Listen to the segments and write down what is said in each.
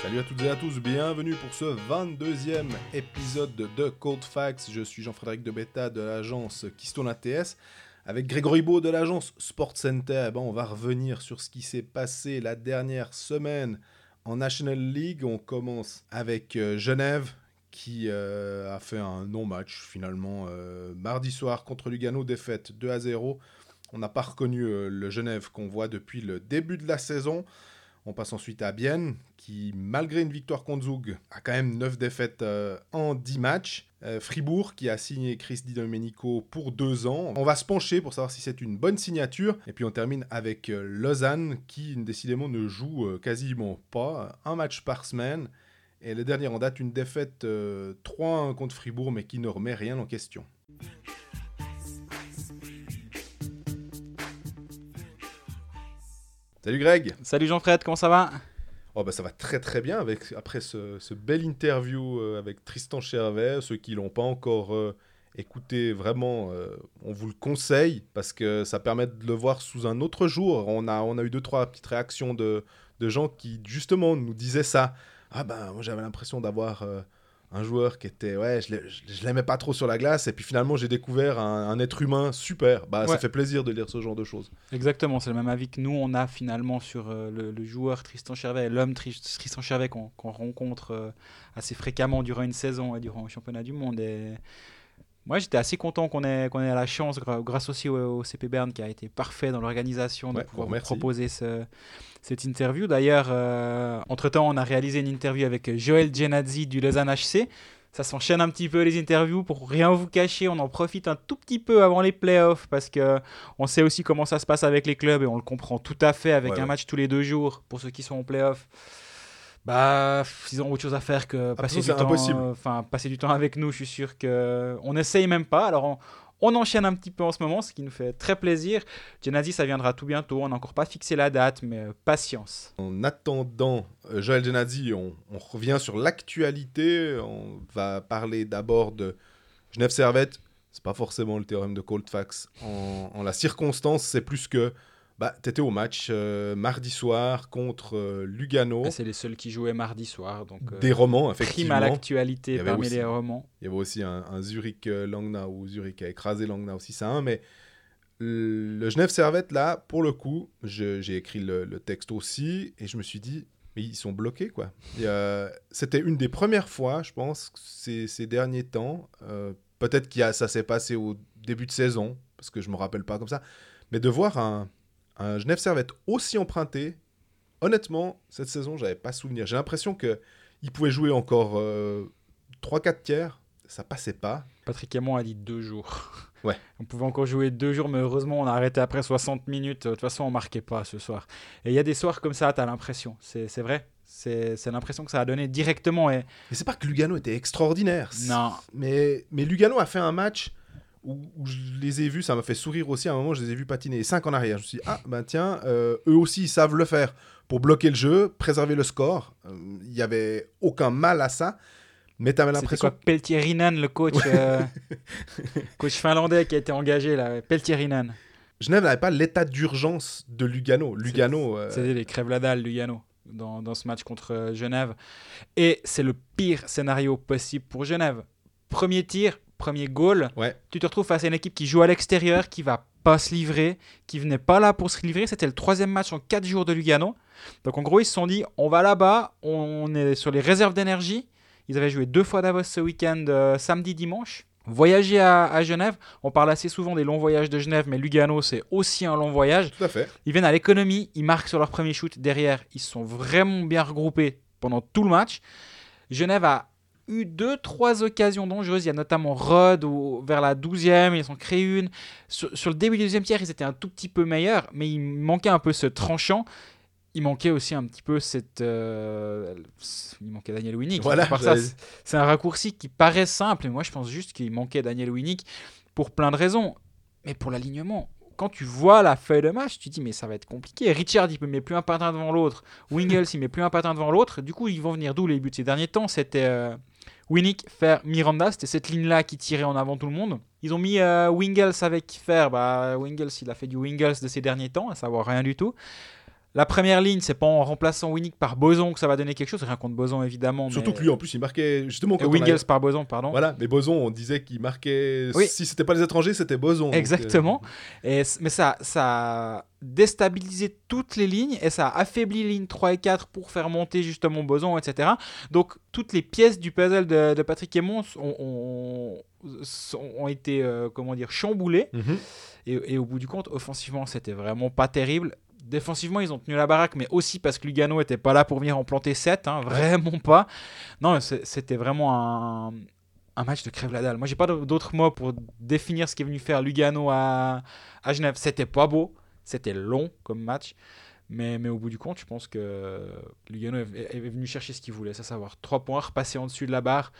Salut à toutes et à tous, bienvenue pour ce 22e épisode de Cold Facts. Je suis Jean-Frédéric de Beta de l'agence Keystone ATS. Avec Grégory Beau de l'agence Sport Center, eh ben, on va revenir sur ce qui s'est passé la dernière semaine en National League. On commence avec euh, Genève qui euh, a fait un non-match finalement euh, mardi soir contre Lugano, défaite 2 à 0. On n'a pas reconnu euh, le Genève qu'on voit depuis le début de la saison. On passe ensuite à Bienne, qui, malgré une victoire contre Zug, a quand même 9 défaites euh, en 10 matchs. Euh, Fribourg, qui a signé Chris Di Domenico pour 2 ans. On va se pencher pour savoir si c'est une bonne signature. Et puis on termine avec Lausanne, qui décidément ne joue quasiment pas. Un match par semaine. Et le dernier en date, une défaite euh, 3-1 contre Fribourg, mais qui ne remet rien en question. Salut Greg Salut Jean-Fred, comment ça va? Oh bah ça va très très bien avec, après ce, ce bel interview euh, avec Tristan Chervet. Ceux qui l'ont pas encore euh, écouté, vraiment, euh, on vous le conseille parce que ça permet de le voir sous un autre jour. On a, on a eu deux trois petites réactions de, de gens qui justement nous disaient ça. Ah ben moi j'avais l'impression d'avoir euh, un joueur qui était ouais je l'ai- je je l'aimais pas trop sur la glace et puis finalement j'ai découvert un, un être humain super. Bah ça fait plaisir de lire ce genre de choses. Exactement, c'est le même avis que nous, on a finalement sur euh, le, le joueur Tristan Chervet, et l'homme Tri- Tristan Chervet qu'on rencontre euh, assez fréquemment durant une saison et durant le championnat du monde. Et moi, j'étais assez content qu'on ait, qu'on ait la chance, grâce aussi au, au CP Bern qui a été parfait dans l'organisation, de Ouais, pouvoir proposer ce- cette interview. D'ailleurs, euh, entre-temps, on a réalisé une interview avec Joël Genazzi du Lausanne HC. Ça s'enchaîne un petit peu les interviews pour rien vous cacher. On en profite un tout petit peu avant les playoffs parce que on sait aussi comment ça se passe avec les clubs et on le comprend tout à fait avec Ouais, un ouais. match tous les deux jours pour ceux qui sont en playoffs. Bah, ils ont autre chose à faire que passer du temps. euh, passer du temps avec nous. Je suis sûr que on essaye même pas. Alors on, on enchaîne un petit peu en ce moment, ce qui nous fait très plaisir. Genasi, ça viendra tout bientôt. On n'a encore pas fixé la date, mais euh, patience. En attendant euh, Joël Genadzi, on, on revient sur l'actualité. On va parler d'abord de Genève Servette. C'est pas forcément le théorème de Colfax en, en la circonstance, c'est plus que bah, tu étais au match euh, mardi soir contre euh, Lugano. Bah, c'est les seuls qui jouaient mardi soir, donc euh, Des romans, prime effectivement. à Il y l'actualité parmi aussi- les romans. y avait aussi un, un Zurich euh, où Zurich a écrasé Langnau 6 à 1. Mais le Genève Servette, là, pour le coup, je- j'ai écrit le, le texte aussi et je me suis dit, mais ils sont bloqués, quoi. Il C'était une des premières fois, je pense, ces, ces derniers temps. euh, Peut-être que ça s'est passé au début de saison, parce que je me rappelle pas comme ça. Mais de voir un, un Genève Servette aussi emprunté, honnêtement, cette saison, j'avais pas souvenir. J'ai l'impression que ils pouvaient jouer encore 3-4 tiers, ça passait pas. Patrick Hamon a dit deux jours. Ouais. On pouvait encore jouer deux jours, mais heureusement, on a arrêté après 60 minutes. De toute façon, on marquait pas ce soir. Et il y a des soirs comme ça, tu as l'impression. C'est vrai. C'est l'impression que ça a donné directement. Et... Mais c'est pas que Lugano était extraordinaire. Non. Mais, mais Lugano a fait un match où, où je les ai vus, ça m'a fait sourire aussi. À un moment, je les ai vus patiner 5 en arrière. Je me suis dit, ah, ben tiens, euh, eux aussi, ils savent le faire pour bloquer le jeu, préserver le score. Euh, Il y avait aucun mal à ça. Mais tu avais C'était l'impression. quoi Peltierinen, le coach, euh, coach finlandais qui a été engagé là. Peltierinen. Genève n'avait pas l'état d'urgence de Lugano. Lugano. euh, C'était les crèves la dalle, Lugano, dans, dans ce match contre euh, Genève. Et c'est le pire scénario possible pour Genève. Premier tir, premier goal. Ouais. Tu te retrouves face à une équipe qui joue à l'extérieur, qui va pas se livrer, qui venait pas là pour se livrer. C'était le troisième match en quatre jours de Lugano. Donc en gros, ils se sont dit, on va là-bas, on est sur les réserves d'énergie. Ils avaient joué deux fois Davos ce week-end, euh, samedi, dimanche. Voyager à, à Genève, on parle assez souvent des longs voyages de Genève, mais Lugano, c'est aussi un long voyage. Tout à fait. Ils viennent à l'économie, ils marquent sur leur premier shoot. Derrière, ils sont vraiment bien regroupés pendant tout le match. Genève a eu deux, trois occasions dangereuses. Il y a notamment Rod où, vers la 12e, ils en créé une. Sur, sur le début du deuxième tiers, ils étaient un tout petit peu meilleurs, mais il manquait un peu ce tranchant. Il manquait aussi un petit peu cette. euh, il manquait Daniel Winnick. Voilà, c'est un raccourci qui paraît simple, et moi je pense juste qu'il manquait Daniel Winnick pour plein de raisons. Mais pour l'alignement, quand tu vois la feuille de match, tu te dis mais ça va être compliqué. Richard, il met plus un patin devant l'autre. Wingles, il met plus un patin devant l'autre. Du coup, ils vont venir d'où les buts ces derniers temps? C'était euh, Winnick faire Miranda. C'était cette ligne-là qui tirait en avant tout le monde. Ils ont mis euh, Wingles avec faire. Bah, Wingles, il a fait du Wingles de ces derniers temps, à savoir rien du tout. La première ligne, c'est pas en remplaçant Winnick par Boson que ça va donner quelque chose. Rien contre Boson, évidemment. Surtout mais- que lui, en plus, il marquait justement quand Wingles avait- par Boson, pardon. Voilà, mais Boson, on disait qu'il marquait. Oui. Si c'était pas les étrangers, c'était Boson. donc, euh, Exactement. Et, mais ça, ça a déstabilisé toutes les lignes et ça a affaibli les lignes 3 et 4 pour faire monter justement Boson, etc. Donc toutes les pièces du puzzle de, de Patrick Aymon ont, ont- ont été euh, comment dire, chamboulées. mhm. Et, et au bout du compte, offensivement, c'était vraiment pas terrible. Défensivement, ils ont tenu la baraque, mais aussi parce que Lugano était pas là pour venir en planter 7, hein, vraiment pas. Non, c'était vraiment un, match de crève la dalle. Moi, j'ai pas d'autres mots pour définir ce qu'est venu faire Lugano à, à Genève. C'était pas beau, c'était long comme match. Mais, au bout du compte, je pense que Lugano est, venu chercher ce qu'il voulait, à savoir 3 points, repasser en dessus de la barre.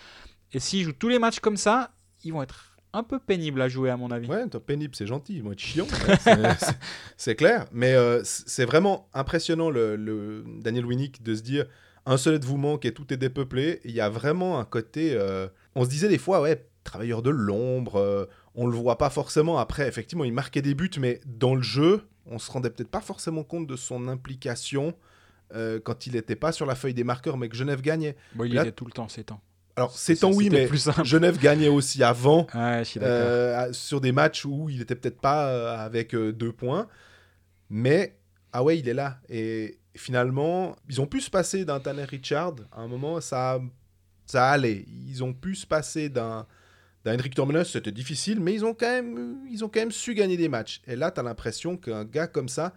Et s'ils jouent tous les matchs comme ça, ils vont être un peu pénibles à jouer, à mon avis. Ouais, toi, pénible, c'est gentil, ils vont être chiants. c'est- clair. Mais euh, c'est vraiment impressionnant, le, le Daniel Winnick, de se dire un seul de vous manque et tout est dépeuplé. Il y a vraiment un côté. euh, on se disait des fois, ouais, travailleur de l'ombre, euh, on le voit pas forcément. Après, effectivement, il marquait des buts, mais dans le jeu, on se rendait peut-être pas forcément compte de son implication. euh, quand il n'était pas sur la feuille des marqueurs, mais que Genève gagnait. Bon, il Là- était tout le temps ces temps. Alors, c'est temps, oui, mais plus. Genève gagnait aussi avant. Euh, sur des matchs où il était peut-être pas euh, avec euh, deux points. Mais, ah ouais, il est là. Et finalement, ils ont pu se passer d'un Tanner Richard. À un moment, ça, ça allait. Ils ont pu se passer d'un Henrik Tormenos. C'était difficile, mais ils ont, quand même, ils ont quand même su gagner des matchs. Et là, tu as l'impression qu'un gars comme ça,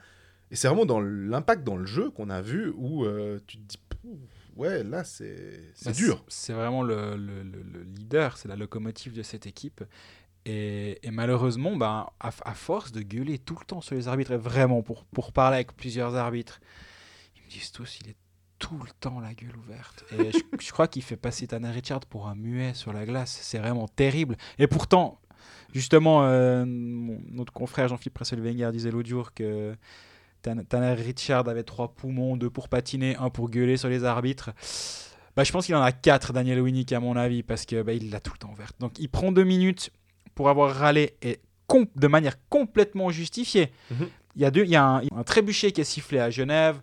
et c'est vraiment dans l'impact dans le jeu qu'on a vu où euh, tu te dis, ouais, là, c'est Bah, dur. C'est vraiment le, le- le- le leader, c'est la locomotive de cette équipe. Et, et malheureusement, ben, à, à force de gueuler tout le temps sur les arbitres, et vraiment pour, pour parler avec plusieurs arbitres, ils me disent tous il est tout le temps la gueule ouverte. Et je, je crois qu'il fait passer Tanner Richard pour un muet sur la glace. C'est vraiment terrible. Et pourtant, justement, euh, mon- notre confrère Jean-Philippe Presselwenger disait l'autre jour que Tanner Richard avait trois poumons, deux pour patiner, un pour gueuler sur les arbitres. Bah, je pense qu'il en a quatre, Daniel Winnick, à mon avis, parce que bah, il l'a tout le temps ouverte. Donc il prend deux minutes pour avoir râlé et de manière complètement justifiée. Mhm. Il y a, deux, il y a un, un trébuchet qui est sifflé à Genève.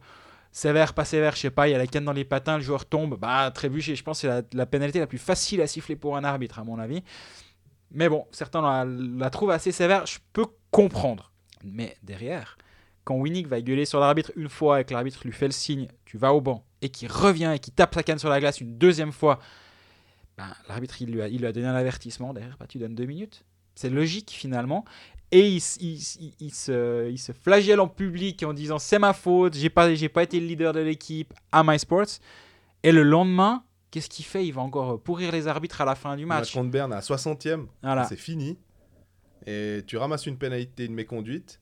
Sévère, pas sévère, je sais pas, il y a la canne dans les patins, le joueur tombe. Bah, trébuchet, je pense que c'est la, la pénalité la plus facile à siffler pour un arbitre, à mon avis. Mais bon, certains la, la trouvent assez sévère, je peux comprendre. Mais derrière, quand Winnick va gueuler sur l'arbitre une fois et que l'arbitre lui fait le signe, tu vas au banc, et qu'il revient et qu'il tape sa canne sur la glace une deuxième fois, ben, l'arbitre il lui, a, il lui a donné un avertissement, derrière bah, tu donnes deux minutes. C'est logique finalement. Et il, il il- se, il se flagelle en public en disant c'est ma faute, j'ai pas, j'ai pas été le leader de l'équipe à MySports. Et le lendemain, qu'est-ce qu'il fait? Il va encore pourrir les arbitres à la fin du match match. contre Berne à 60e. Voilà. c'est fini. Et tu ramasses une pénalité, une méconduite.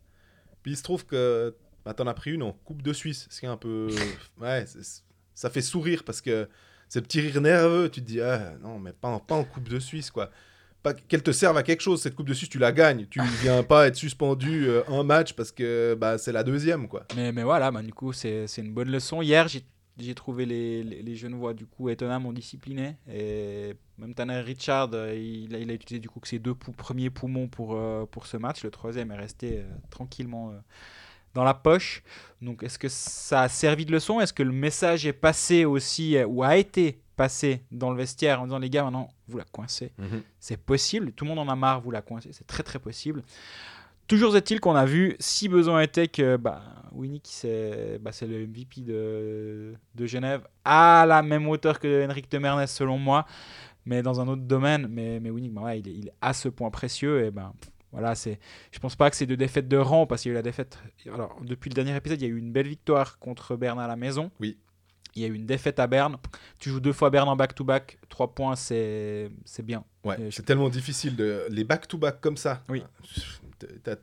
Puis il se trouve que bah, t'en as pris une en Coupe de Suisse. Ce qui est un peu. Ouais, ça fait sourire parce que c'est le petit rire nerveux. Tu te dis, ah, non, mais pas en, pas en Coupe de Suisse, quoi. Pas qu'elle te serve à quelque chose, cette Coupe de Suisse, tu la gagnes. Tu viens pas être suspendu euh, un match parce que bah, c'est la deuxième, quoi. Mais, mais voilà, bah, du coup, c'est c'est une bonne leçon. Hier, j'ai j'ai trouvé les, les, les Genevois du coup étonnamment disciplinés. Et même Tanner Richard, euh, il, a, il a utilisé du coup que ses deux pou- premiers poumons pour, euh, pour ce match. Le troisième est resté euh, tranquillement euh, dans la poche. Donc est-ce que ça a servi de leçon? Est-ce que le message est passé aussi, ou a été passé dans le vestiaire en disant les gars, maintenant, vous la coincez c'est possible, tout le monde en a marre, vous la coincez, c'est très très possible. Toujours est-il qu'on a vu, si besoin était, que bah, Winnick, c'est bah, c'est le MVP de, de Genève, à la même hauteur que Henrik de Mernes, selon moi, mais dans un autre domaine. Mais, mais Winnick, bah, ouais, il, est, il est à ce point précieux. Et ben, voilà, c'est, je pense pas que c'est de défaite de rang, parce qu'il y a eu la défaite. Alors, depuis le dernier épisode, il y a eu une belle victoire contre Berne à la maison. Oui. Il y a eu une défaite à Berne. Tu joues deux fois Berne en back-to-back, trois points, c'est bien. Ouais, c'est tellement difficile. De... Les back-to-back comme ça. Oui. T'as-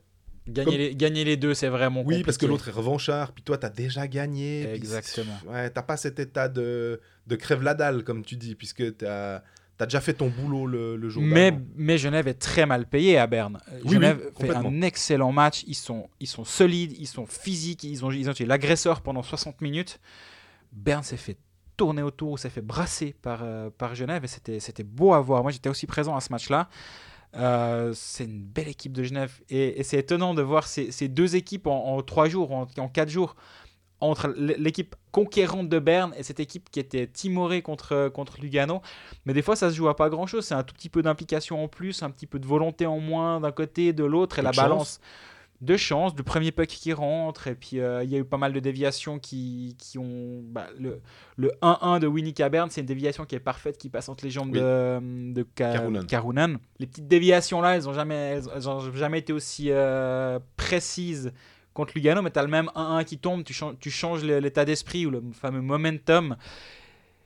Gagner, Comme- les, gagner les deux, c'est vraiment Oui, parce que l'autre est revanchard, puis toi, t'as déjà gagné. Exactement. Ouais, t'as pas cet état de, de crève la dalle, comme tu dis, puisque t'as as déjà fait ton boulot le, le jour Mais, Genève est très mal payé à Berne. Oui, Genève oui, fait un excellent match. Ils sont, ils sont solides, ils sont physiques, ils ont, ils ont été l'agresseur pendant 60 minutes. Berne s'est fait tourner autour, s'est fait brasser par, euh, par Genève et c'était c'était beau à voir. Moi, j'étais aussi présent à ce match-là. Euh, c'est une belle équipe de Genève. Et, et c'est étonnant de voir ces, ces deux équipes en, en trois jours, en, en quatre jours, entre l'équipe conquérante de Berne et cette équipe qui était timorée contre, contre Lugano. Mais des fois, ça se joue à pas grand-chose. C'est un tout petit peu d'implication en plus, un petit peu de volonté en moins d'un côté, de l'autre, et la chance. balance. De chance, le premier puck qui rentre, et puis euh, il y a eu pas mal de déviations qui, qui ont. bah, le, le 1-1 de Winnie Berne, c'est une déviation qui est parfaite, qui passe entre les jambes Oui. de, de Ka- Karunen. Karunen. Les petites déviations là, elles n'ont jamais, elles, elles ont jamais été aussi euh, précises contre Lugano, mais tu as le même 1-1 qui tombe, tu, chan- tu changes l'état d'esprit ou le fameux momentum,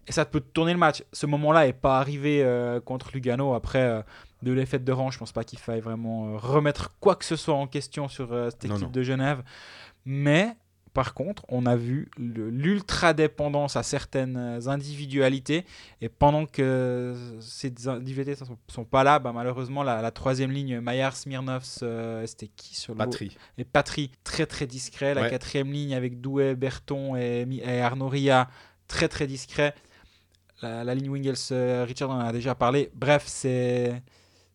et ça te peut tourner le match. Ce moment-là n'est pas arrivé euh, contre Lugano. Après, de l'effet de rang, je pense pas qu'il faille vraiment euh, remettre quoi que ce soit en question sur euh, cette équipe non. de Genève. Mais par contre, on a vu l'ultra-dépendance à certaines individualités. Et pendant que ces individualités ne sont, sont pas là, bah, malheureusement, la, la troisième ligne, Maillard, Smirnovs, euh, c'était qui sur le Patrie. et Patry, très très discret. La Ouais. quatrième ligne avec Douai, Berton et, et Arnaud Ria, très très discret. La, la ligne Wingels, euh, Richard en a déjà parlé. Bref, c'est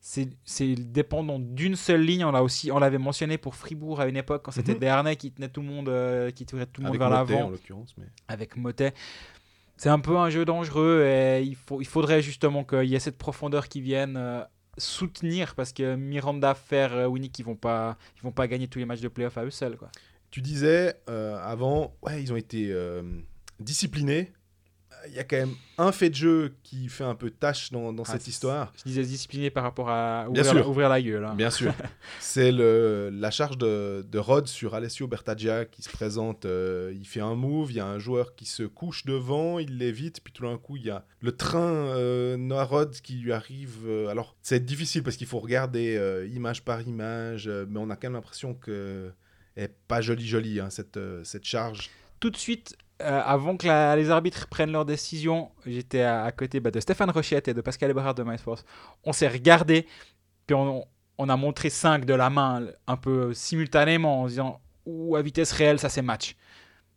c'est dépendant d'une seule ligne. On l'a aussi, on l'avait mentionné pour Fribourg à une époque quand c'était Mhm. Desharnais qui tenait tout le monde, euh, qui tirait tout le monde vers l'avant. Mais... avec Motet. C'est un peu un jeu dangereux et il, faut, il faudrait justement qu'il y ait cette profondeur qui vienne euh, soutenir parce que Miranda, Fer, euh, Winnick, ils vont pas, ils vont pas gagner tous les matchs de playoff à eux seuls. Quoi. Tu disais euh, avant, ouais, ils ont été disciplinés. Il y a quand même un fait de jeu qui fait un peu tâche dans, dans Ah, cette histoire. Je disais discipliné par rapport à Bien ouvrir, la, sûr. ouvrir la gueule. hein. Bien sûr. C'est la charge de, de Rod sur Alessio Bertaggia qui se présente. euh, il fait un move, il y a un joueur qui se couche devant, il l'évite, puis tout d'un coup, il y a le train euh, Noah Rod qui lui arrive. euh, alors, c'est difficile parce qu'il faut regarder euh, image par image, mais on a quand même l'impression que elle est pas jolie jolie hein, cette, cette charge. Tout de suite, euh, avant que la- les arbitres prennent leur décision, j'étais à, à côté bah, de Stéphane Rochette et de Pascal Eberhard de MySports. On s'est regardé, puis on, on a montré 5 de la main un peu simultanément en disant ou à vitesse réelle, ça c'est match.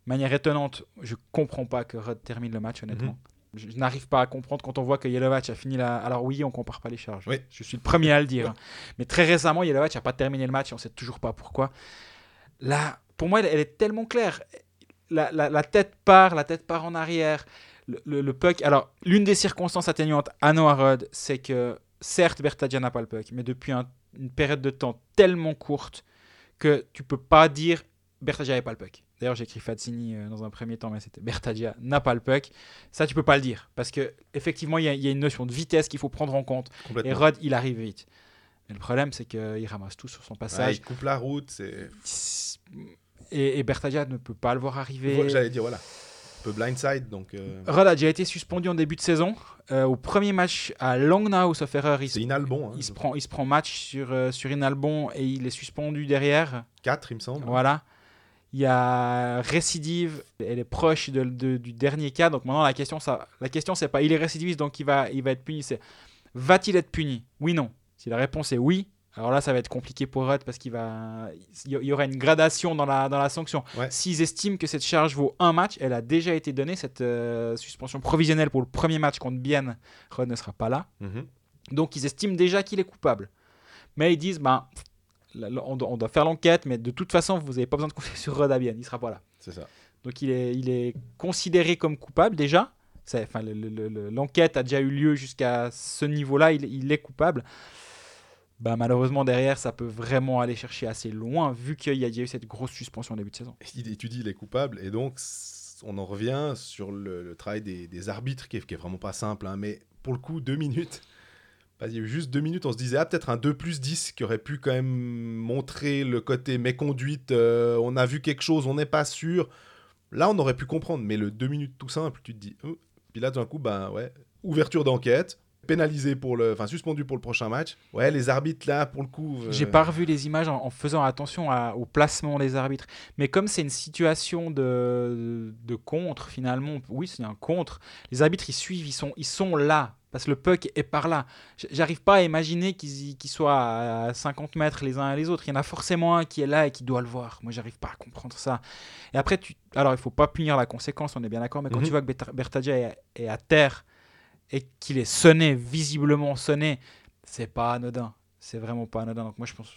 Manière étonnante, je comprends pas que Rod termine le match, honnêtement. Je, je n'arrive pas à comprendre quand on voit que Yelovac a fini la. Alors oui, on compare pas les charges. Oui. Je suis le premier à le dire. Mais très récemment, Yelovac n'a pas terminé le match et on sait toujours pas pourquoi. Là, pour moi, elle, elle est tellement claire. La, la- la tête part, la tête part en arrière. Le, le- le puck. Alors, l'une des circonstances atténuantes à Noah Rod, c'est que certes, Bertadia n'a pas le puck, mais depuis un- une période de temps tellement courte que tu peux pas dire Bertadia n'a pas le puck. D'ailleurs, j'ai écrit Fazzini euh, dans un premier temps, mais c'était Bertadia n'a pas le puck. Ça, tu peux pas le dire parce que effectivement, il y, a- il y a une notion de vitesse qu'il faut prendre en compte. Et. Rod, il arrive vite. Mais le problème, c'est qu'il ramasse tout sur son Ouais, passage. il coupe la route. C'est. Et, et ne peut pas le voir arriver. J'allais dire, voilà. Un peu blindside, donc. euh, Rod a été suspendu en début de saison. Euh, au premier match à Langnau, sauf erreur, il, se, inalbon. Hein, il se prend, il se prend match sur, euh, sur Inalbon et il est suspendu derrière. 4, il me semble. Voilà. Il y a récidive, elle est proche de- de- du dernier cas. Donc maintenant, la question, ça, la question c'est pas il est récidiviste, donc il va, il va être puni. C'est va-t-il être puni? Oui, non. Si la réponse est oui, alors là, ça va être compliqué pour Rudd parce qu'il va, il y- aura une gradation dans la, dans la sanction. Ouais. S'ils estiment que cette charge vaut un match, elle a déjà été donnée, cette euh, suspension provisionnelle pour le premier match contre Bienne. Rudd ne sera pas là. Mhm. Donc ils estiment déjà qu'il est coupable. Mais ils disent, ben, on, doit, on doit faire l'enquête, mais de toute façon, vous n'avez pas besoin de compter sur Rod Abian, il sera pas là. C'est ça. Donc il est, il est considéré comme coupable déjà. Enfin, le- le- le- L'enquête a déjà eu lieu jusqu'à ce niveau-là, il, il est coupable. Ben, malheureusement, derrière, ça peut vraiment aller chercher assez loin, vu qu'il y a eu cette grosse suspension au début de saison. il étudie les coupables et donc on en revient sur le, travail des, arbitres qui est, vraiment pas simple hein, mais pour le coup deux minutes bah, il y a eu juste deux minutes on se disait ah peut-être un 2 plus 10 qui aurait pu quand même montrer le côté méconduite euh, on a vu quelque chose on n'est pas sûr là on aurait pu comprendre mais le 2 minutes tout simple tu te dis oh. puis là d'un coup bah ouais ouverture d'enquête pénalisé pour le enfin suspendu pour le prochain match ouais les arbitres là pour le coup euh, J'ai pas revu les images en, en faisant attention à- au placement des arbitres. Mais comme c'est une situation de, de contre, finalement, oui, c'est un contre, les arbitres, ils suivent, ils sont, ils sont là. Parce que le puck est par là. J'arrive pas à imaginer qu'ils soient à 50 mètres les uns et les autres. Il y en a forcément un qui est là et qui doit le voir. Moi, j'arrive pas à comprendre ça. Et après, tu... alors il faut pas punir la conséquence, on est bien d'accord, mais quand Mhm. tu vois que Berta- Bertagia est, est à terre et qu'il est sonné, visiblement sonné, c'est pas anodin. C'est vraiment pas anodin. Donc moi, je pense.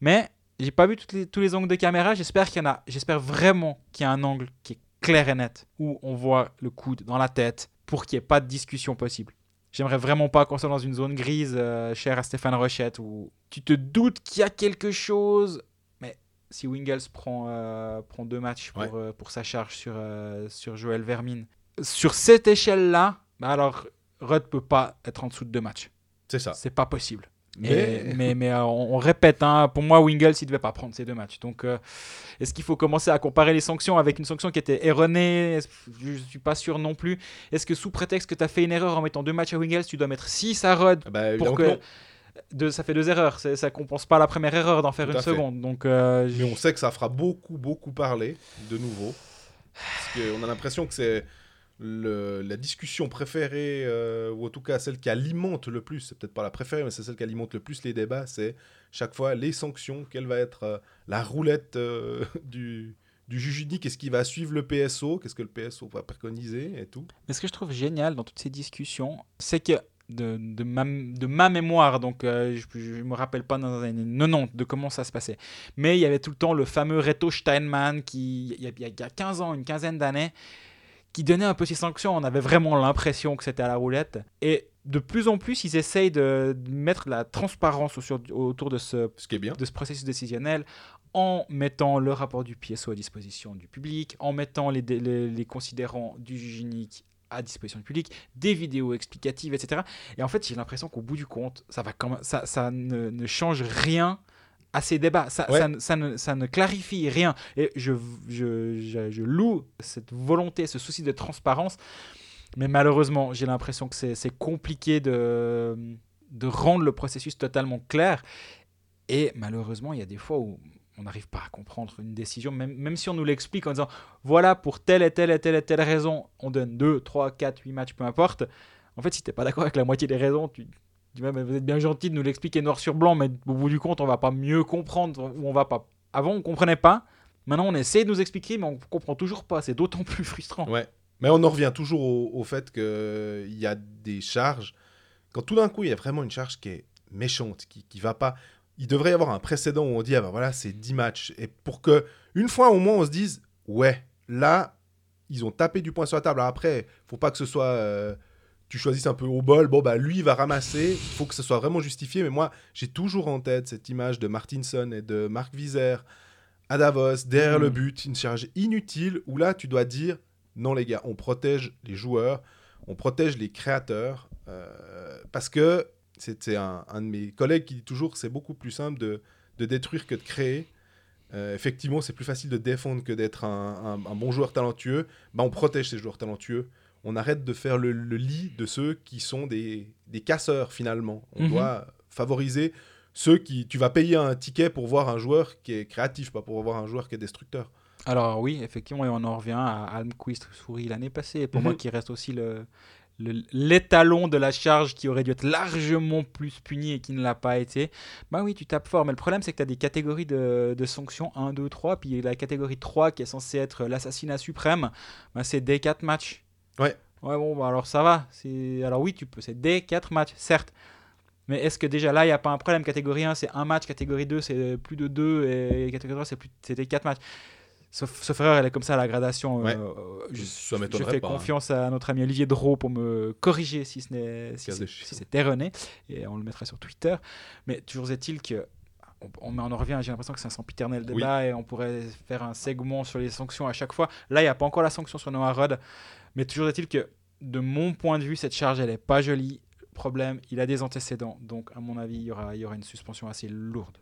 Mais j'ai pas vu les- tous les angles de caméra. J'espère qu'il y en a. J'espère vraiment qu'il y a un angle qui est clair et net où on voit le coude dans la tête pour qu'il n'y ait pas de discussion possible. J'aimerais vraiment pas qu'on soit dans une zone grise euh, chère à Stéphane Rochette où tu te doutes qu'il y a quelque chose. Mais si Wingles prend, euh, prend deux matchs pour, Ouais. euh, pour sa charge sur, sur Joël Vermine, sur cette échelle-là, alors Rudd peut pas être en dessous de deux matchs. C'est ça. C'est pas possible. Mais- Et- mais, mais euh, on, répète, hein, pour moi, Wingles, il devait pas prendre ces deux matchs. Donc, euh, est-ce qu'il faut commencer à comparer les sanctions avec une sanction qui était erronée? Je suis pas sûr non plus. Est-ce que sous prétexte que tu as fait une erreur en mettant deux matchs à Wingles, tu dois mettre 6 à Rudd Ah bah, pour que. non. Ça fait deux erreurs. Ça compense pas la première erreur d'en faire Tout une seconde. Donc, euh, Mais on sait que ça fera beaucoup, beaucoup parler de nouveau. Parce qu'on a l'impression que c'est la discussion préférée, euh, ou en tout cas celle qui alimente le plus, c'est peut-être pas la préférée, mais c'est celle qui alimente le plus les débats, c'est chaque fois les sanctions, quelle va être euh, la roulette euh, du, du juge unique, est-ce qu'il va suivre le PSO, qu'est-ce que le PSO va préconiser et tout. Mais ce que je trouve génial dans toutes ces discussions, c'est que de, de, ma, de ma mémoire, donc je ne me rappelle pas dans les années 90 de comment ça se passait, mais il y avait tout le temps le fameux Reto Steinman qui, il y a, il y a 15 ans, une quinzaine d'années, qui donnait un peu ses sanctions. On avait vraiment l'impression que c'était à la roulette. Et de plus en plus, ils essayent de, mettre de la transparence au- autour de ce Ce qui est bien. de ce processus décisionnel en mettant le rapport du PSO à disposition du public, en mettant les, dé- les, les considérants du juge unique à disposition du public, des vidéos explicatives, etc. Et en fait, j'ai l'impression qu'au bout du compte, ça, va quand même, ça, ça ne, ne change rien à ces débats. Ça, Ouais. ça, ne- ça ne, ça ne clarifie rien. Et je, je, je, je loue cette volonté, ce souci de transparence. Mais malheureusement, j'ai l'impression que c'est c'est compliqué de, de rendre le processus totalement clair. Et malheureusement, il y a des fois où on n'arrive pas à comprendre une décision, même, même si on nous l'explique en disant voilà, pour telle et telle et telle et telle raison, on donne 2, 3, 4, 8 matchs, peu importe. En fait, si tu n'es pas d'accord avec la moitié des raisons, tu dis vous êtes bien gentil de nous l'expliquer noir sur blanc, mais au bout du compte, on va pas mieux comprendre ou on va pas. Avant, on comprenait pas. Maintenant, on essaie de nous expliquer, mais on comprend toujours pas. C'est d'autant plus frustrant. Ouais. Mais on en revient toujours au, au fait qu'il y a des charges. Quand tout d'un coup, il y a vraiment une charge qui est méchante, qui, qui va pas. Il devrait y avoir un précédent où on dit, ah ben voilà, c'est 10 matchs. Et pour que, une fois au moins, on se dise, ouais, là, ils ont tapé du poing sur la table. Alors après, faut pas que ce soit. euh, tu choisisses un peu au bol, bon, bah lui, il va ramasser. Il faut que ce soit vraiment justifié. Mais moi, j'ai toujours en tête cette image de Martinson et de Marc Vizère à Davos, derrière Mm. le but, une charge inutile, où là, tu dois dire, non les gars, on protège les joueurs, on protège les créateurs, euh, parce que c'était un, un de mes collègues qui dit toujours c'est beaucoup plus simple de, de détruire que de créer. Euh, effectivement, c'est plus facile de défendre que d'être un, un- un bon joueur talentueux. Bah, on protège ces joueurs talentueux. On arrête de faire le, le lit de ceux qui sont des, des casseurs finalement. On Mhm. doit favoriser ceux qui... Tu vas payer un ticket pour voir un joueur qui est créatif, pas pour voir un joueur qui est destructeur. Alors oui, effectivement, et on en revient à Almquist Souris l'année passée, et pour Mhm. moi qui reste aussi le le- l'étalon de la charge qui aurait dû être largement plus puni et qui ne l'a pas été. Bah oui, tu tapes fort, mais le problème c'est que tu as des catégories de, de sanctions 1, 2, 3, puis la catégorie 3 qui est censée être l'assassinat suprême, bah, c'est dès 4 matchs. Ouais. Ouais, bon, bah alors ça va. Alors oui, tu peux, c'est dès 4 matchs, certes. Mais est-ce que déjà là, il n'y a pas un problème? Catégorie 1, c'est un match. Catégorie 2, c'est plus de 2. Et catégorie 3, c'est plus... c'était 4 matchs. Sauf, sauf erreur, elle est comme ça, la gradation. Ouais. euh, je, Ça je m'étonnerait fais pas, hein. confiance à notre ami Olivier Drault pour me corriger si ce n'est si c'est échéant. si c'est erroné. Et on le mettra sur Twitter. Mais toujours est-il que. On, on en revient, j'ai l'impression que c'est un sempiternel débat et on pourrait faire un segment sur les sanctions à chaque fois. Là, il n'y a pas encore la sanction sur Noah Rudd. Mais toujours est-il que, de mon point de vue, cette charge, elle n'est pas jolie. Problème, il a des antécédents. Donc, à mon avis, il y aura, il y aura une suspension assez lourde.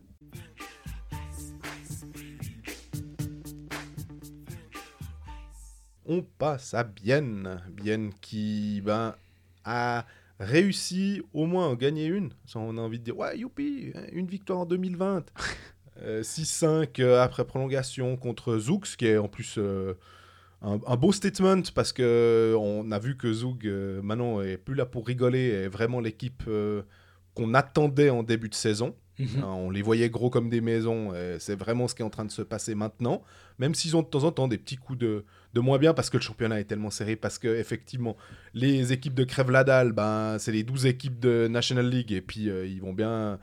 On passe à Bienne. Bienne qui ben, a réussi au moins à gagner une. Ça, On a envie de dire, ouais, youpi, une victoire en 2020. Euh, 6-5 euh, après prolongation contre Zouk, qui est en plus euh, un, un beau statement parce que euh, on a vu que Zouk maintenant est plus là pour rigoler, est vraiment l'équipe euh, qu'on attendait en début de saison. Mhm. Hein, on les voyait gros comme des maisons. C'est vraiment ce qui est en train de se passer maintenant. Même s'ils ont de temps en temps des petits coups de, de moins bien parce que le championnat est tellement serré. Parce que effectivement, les équipes de crève la dalle, ben, c'est les 12 équipes de National League. Et puis, euh, ils vont bien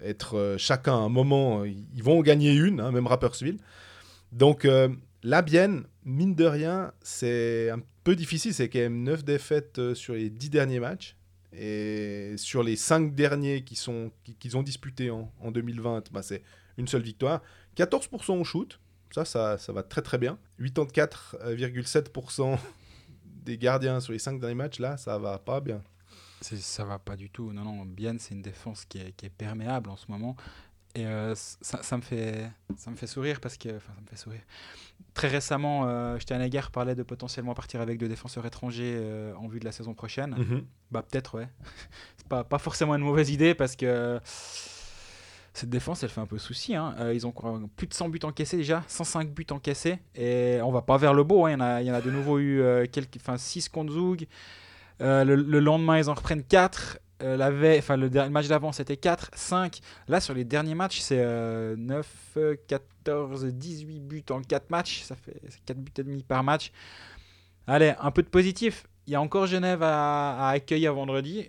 être euh, chacun à un moment. euh, Ils vont en gagner une, hein, même Rapperswil. Donc, euh, la Bienne, mine de rien, c'est un peu difficile. C'est quand même 9 défaites euh, sur les 10 derniers matchs. Et sur les 5 derniers qu'ils ont disputés en, en 2020, bah, c'est une seule victoire. 14% au shoot, ça, ça, ça va très très bien. 84,7% des gardiens sur les 5 derniers matchs, là, ça va pas bien. Ça va pas du tout. Non, non, Bien, c'est une défense qui est perméable en ce moment. Et euh, ça, ça me fait, ça me fait sourire parce que. Enfin, ça me fait sourire. Très récemment, euh, Steinegger parlait de potentiellement partir avec deux défenseurs étrangers euh, en vue de la saison prochaine. Bah, peut-être, ouais. c'est pas, pas forcément une mauvaise idée parce que. Cette défense, elle fait un peu souci. hein. Euh, ils ont plus de 100 buts encaissés déjà, 105 buts encaissés. Et on va pas vers le beau. hein. Il, y en a, il y en a de nouveau eu quelques, enfin, 6 contre. Euh, le, le lendemain, ils en reprennent 4. La veille, enfin, le match d'avant, c'était 4, 5. Là, sur les derniers matchs, c'est euh, 9, euh, 14, 18 buts en 4 matchs. Ça fait 4 buts et demi par match. Allez, un peu de positif. Il y a encore Genève à, à accueillir vendredi.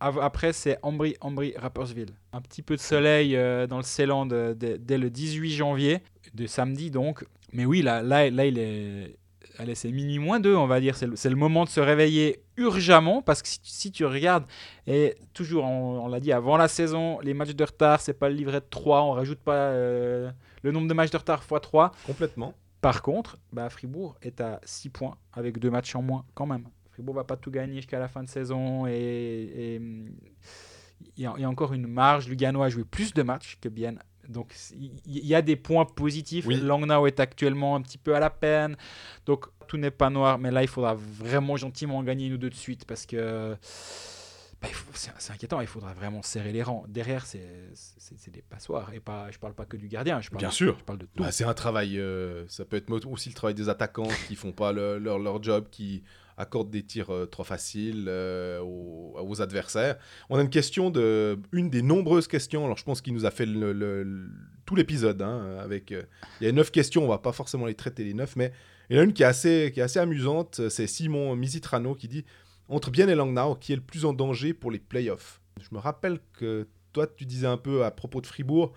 Après, c'est Ambry, Ambry, Rapperswil. Un petit peu de soleil euh, dans le Ceyland dès le 18 janvier, de samedi donc. Mais oui, là, là, là il est. Allez, c'est minuit moins 2, on va dire. C'est le, le moment de se réveiller urgemment parce que si, si tu regardes, et toujours, on, on l'a dit avant la saison, les matchs de retard, c'est pas le livret de 3, on rajoute pas euh, le nombre de matchs de retard x 3. Complètement. Par contre, bah, Fribourg est à 6 points avec deux matchs en moins quand même. Fribourg va pas tout gagner jusqu'à la fin de saison et, il y, a, il y a encore une marge. Lugano a joué plus de matchs que Bienne. Donc il il y a des points positifs. Oui. Langnau est actuellement un petit peu à la peine. Donc tout n'est pas noir. Mais là, il faudra vraiment gentiment en gagner une ou deux de suite parce que bah, c'est inquiétant. Il faudra vraiment serrer les rangs. Derrière, c'est des passoires. Et pas, je parle pas que du gardien. Je parle, Bien sûr. Je parle de tout. Bah, c'est un travail, euh, ça peut être aussi le travail des attaquants qui font pas le- leur, leur job, qui accordent des tirs euh, trop faciles euh, aux, aux adversaires. On a une question de, une des nombreuses questions. Alors je pense qu'il nous a fait le- tout l'épisode hein, avec. il y a neuf questions, on va pas forcément les traiter les neuf, mais il y en a une qui est assez, qui est assez amusante. C'est Simon Misitrano qui dit entre Bien et Langnau, qui est le plus en danger pour les playoffs? Je me rappelle que toi tu disais un peu à propos de Fribourg.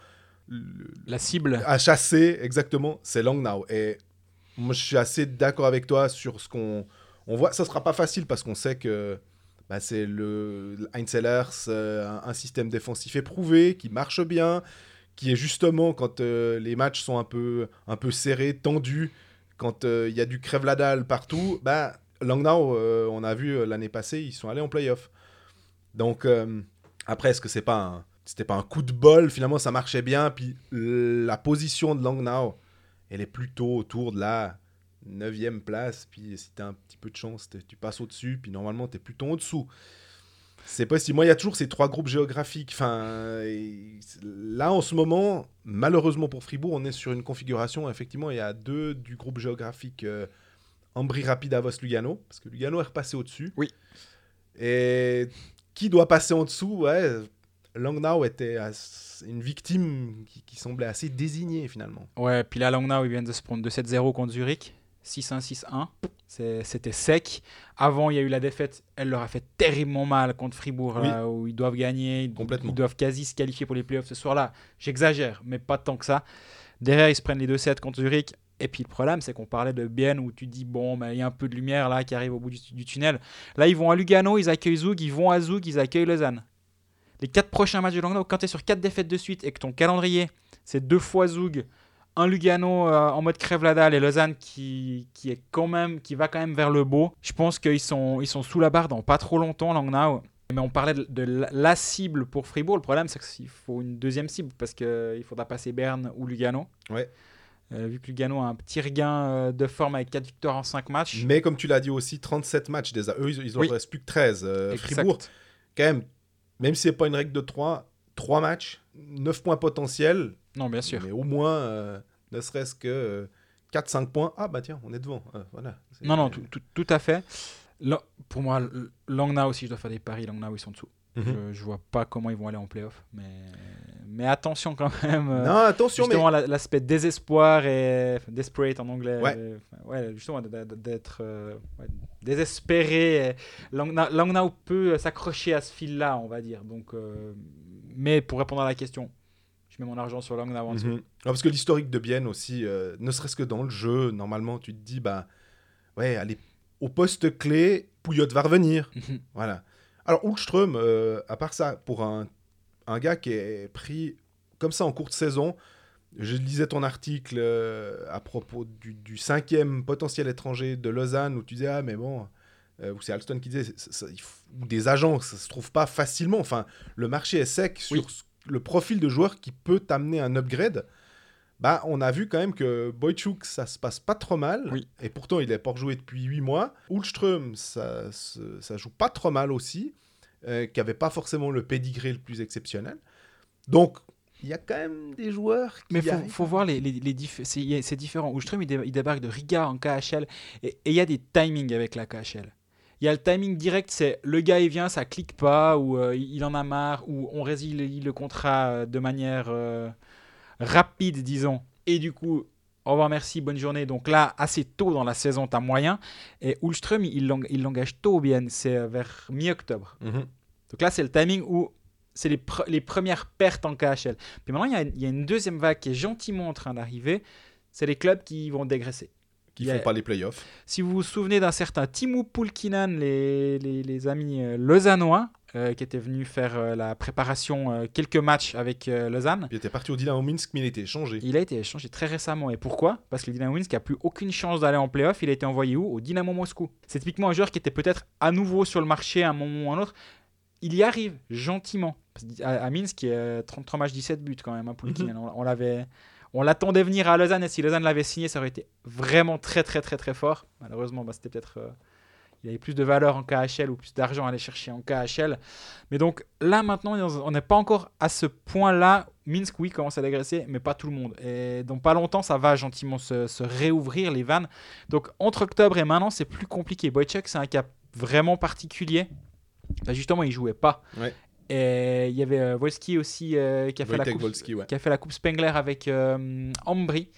le- La cible. à chasser, exactement, c'est Langnau. Et moi, je suis assez d'accord avec toi sur ce qu'on on voit. Ça sera pas facile parce qu'on sait que bah, c'est le Heinz Ehlers, euh, un, un système défensif éprouvé, qui marche bien, qui est justement quand euh, les matchs sont un peu, un peu serrés, tendus, quand euh, il y a du crève partout, bah, Langnau, euh, on a vu euh, l'année passée, ils sont allés en playoff. Donc, après, est-ce que c'est pas c'était pas un coup de bol? Finalement, ça marchait bien. Puis la position de Langnau, elle est plutôt autour de la 9 place. Puis si tu as un petit peu de chance, t'es- tu passes au-dessus. Puis normalement, tu es plutôt en dessous. C'est possible. Moi, il y a toujours ces trois groupes géographiques. Enfin, là, en ce moment, malheureusement pour Fribourg, on est sur une configuration. Effectivement, il y a deux du groupe géographique euh, Ambry Rapide Avos Lugano. Parce que Lugano est repassé au-dessus. Oui. Et qui doit passer en dessous? Ouais, Langnau était une victime qui, qui semblait assez désignée finalement. Ouais, puis là, Langnau, ils viennent de se prendre 2-7-0 contre Zurich. 6-1, 6-1. C'est- C'était sec. Avant, il y a eu la défaite. Elle leur a fait terriblement mal contre Fribourg, Oui. là, où ils doivent gagner. Ils, Complètement. ils doivent quasi se qualifier pour les playoffs ce soir-là. J'exagère, mais pas tant que ça. Derrière, ils se prennent les 2-7 contre Zurich. Et puis le problème, c'est qu'on parlait de Bienne où tu dis, bon, mais il y a un peu de lumière là qui arrive au bout du, du tunnel. Là, ils vont à Lugano, ils accueillent Zug. Ils vont à Zug, ils accueillent Lausanne. Les quatre prochains matchs de Langnau, quand tu es sur quatre défaites de suite et que ton calendrier, c'est deux fois Zug, un Lugano euh, en mode crève la dalle et Lausanne qui, qui, est quand même, qui va quand même vers le beau. Je pense qu'ils sont, ils sont sous la barre dans pas trop longtemps, Langnau. Mais on parlait de, de la, la cible pour Fribourg. Le problème, c'est qu'il faut une deuxième cible parce qu'il faudra passer Berne ou Lugano. Ouais. Euh, vu que Lugano a un petit regain euh, de forme avec 4 victoires en 5 matchs. Mais comme tu l'as dit aussi, 37 matchs déjà. Eux, ils, ils en Oui. restent plus que 13. Euh, Exact. Fribourg, quand même, même si c'est pas une règle de 3, 3 matchs, 9 points potentiels, Non, bien sûr. mais au moins, euh, ne serait-ce que 4-5 points. Ah bah tiens, on est devant. Euh, voilà. Non, non, tout, tout- tout à fait. Là, pour moi, Langnau aussi, je dois faire des paris. Langnau, ils sont dessous. Mhm. Je, je vois pas comment ils vont aller en playoff. Mais, mais attention quand même. euh, Non, attention, mais justement, la- l'aspect désespoir et enfin, desperate en anglais. Ouais. euh, enfin, ouais, justement, d'être euh, ouais, désespéré. Langnau Langnau peut s'accrocher à ce fil-là, on va dire. Donc, euh, mais pour répondre à la question, mets mon argent sur dessous. Mhm. Ah, parce que l'historique de Bienne aussi, euh, ne serait-ce que dans le jeu, normalement, tu te dis, bah, ouais, allez, au poste clé, Pouillot va revenir. Mhm. Voilà. Alors, Hultström, euh, à part ça, pour un, un gars qui est pris comme ça en courte saison, je lisais ton article euh, à propos du, du cinquième potentiel étranger de Lausanne où tu disais, ah, mais bon, euh, c'est Alston qui disait, ça- ça- il faut- ou des agents, ça se trouve pas facilement. Enfin, le marché est sec sur ce- le profil de joueur qui peut t'amener un upgrade. Bah, on a vu quand même que Boychuk, ça se passe pas trop mal. Oui. Et pourtant, il est pas rejoué depuis 8 mois. Ulström, ça, ça joue pas trop mal aussi. euh, qui avait pas forcément le pédigré le plus exceptionnel. Donc, il y a quand même des joueurs qui. Mais faut, faut voir les, les, les diff- c'est différent. Ulström, il, dé- il débarque de Riga en KHL et il y a des timings avec la KHL. Il y a le timing direct, c'est le gars il vient, ça clique pas, ou euh, il en a marre, ou on résilie le contrat euh, de manière euh, rapide, disons. Et du coup, au revoir, merci, bonne journée. Donc là, assez tôt dans la saison, tu as moyen. Et Ulström, il l'eng- il l'engage tôt bien, c'est vers mi-octobre. Mhm. Donc là, c'est le timing où c'est les, pre- les premières pertes en KHL. Puis maintenant, il y, a, il y a une deuxième vague qui est gentiment en train d'arriver. C'est les clubs qui vont dégraisser. Qui a- font pas les playoffs. Si vous vous souvenez d'un certain Timo Pulkinen, les, les, les amis euh, lausannois, euh, qui étaient venus faire euh, la préparation euh, quelques matchs avec Lausanne, Il était parti au Dynamo Minsk, mais il était échangé. il a été échangé très récemment. Et pourquoi? Parce que le Dynamo Minsk n'a plus aucune chance d'aller en playoff. Il a été envoyé où? Au Dynamo Moscou. C'est typiquement un joueur qui était peut-être à nouveau sur le marché à un moment ou à un autre. Il y arrive gentiment. À, à Minsk, il y a 33 matchs, 17 buts quand même. hein, Pulkinen. On, on l'avait. On l'attendait venir à Lausanne et si Lausanne l'avait signé, ça aurait été vraiment très très très très fort. Malheureusement, bah, c'était peut-être euh, il avait plus de valeur en KHL ou plus d'argent à aller chercher en KHL. Mais donc là maintenant, on n'est pas encore à ce point-là. Minsk, oui, commence à dégraisser, mais pas tout le monde. Et dans pas longtemps, ça va gentiment se, réouvrir les vannes. Donc entre octobre et maintenant, c'est plus compliqué. Boychuk, c'est un cas vraiment particulier. Bah, justement, il jouait pas. Et il y avait euh, Wolski aussi euh, qui, a fait la coupe, Wolski, ouais. qui a fait la Coupe Spengler avec euh, Ambry,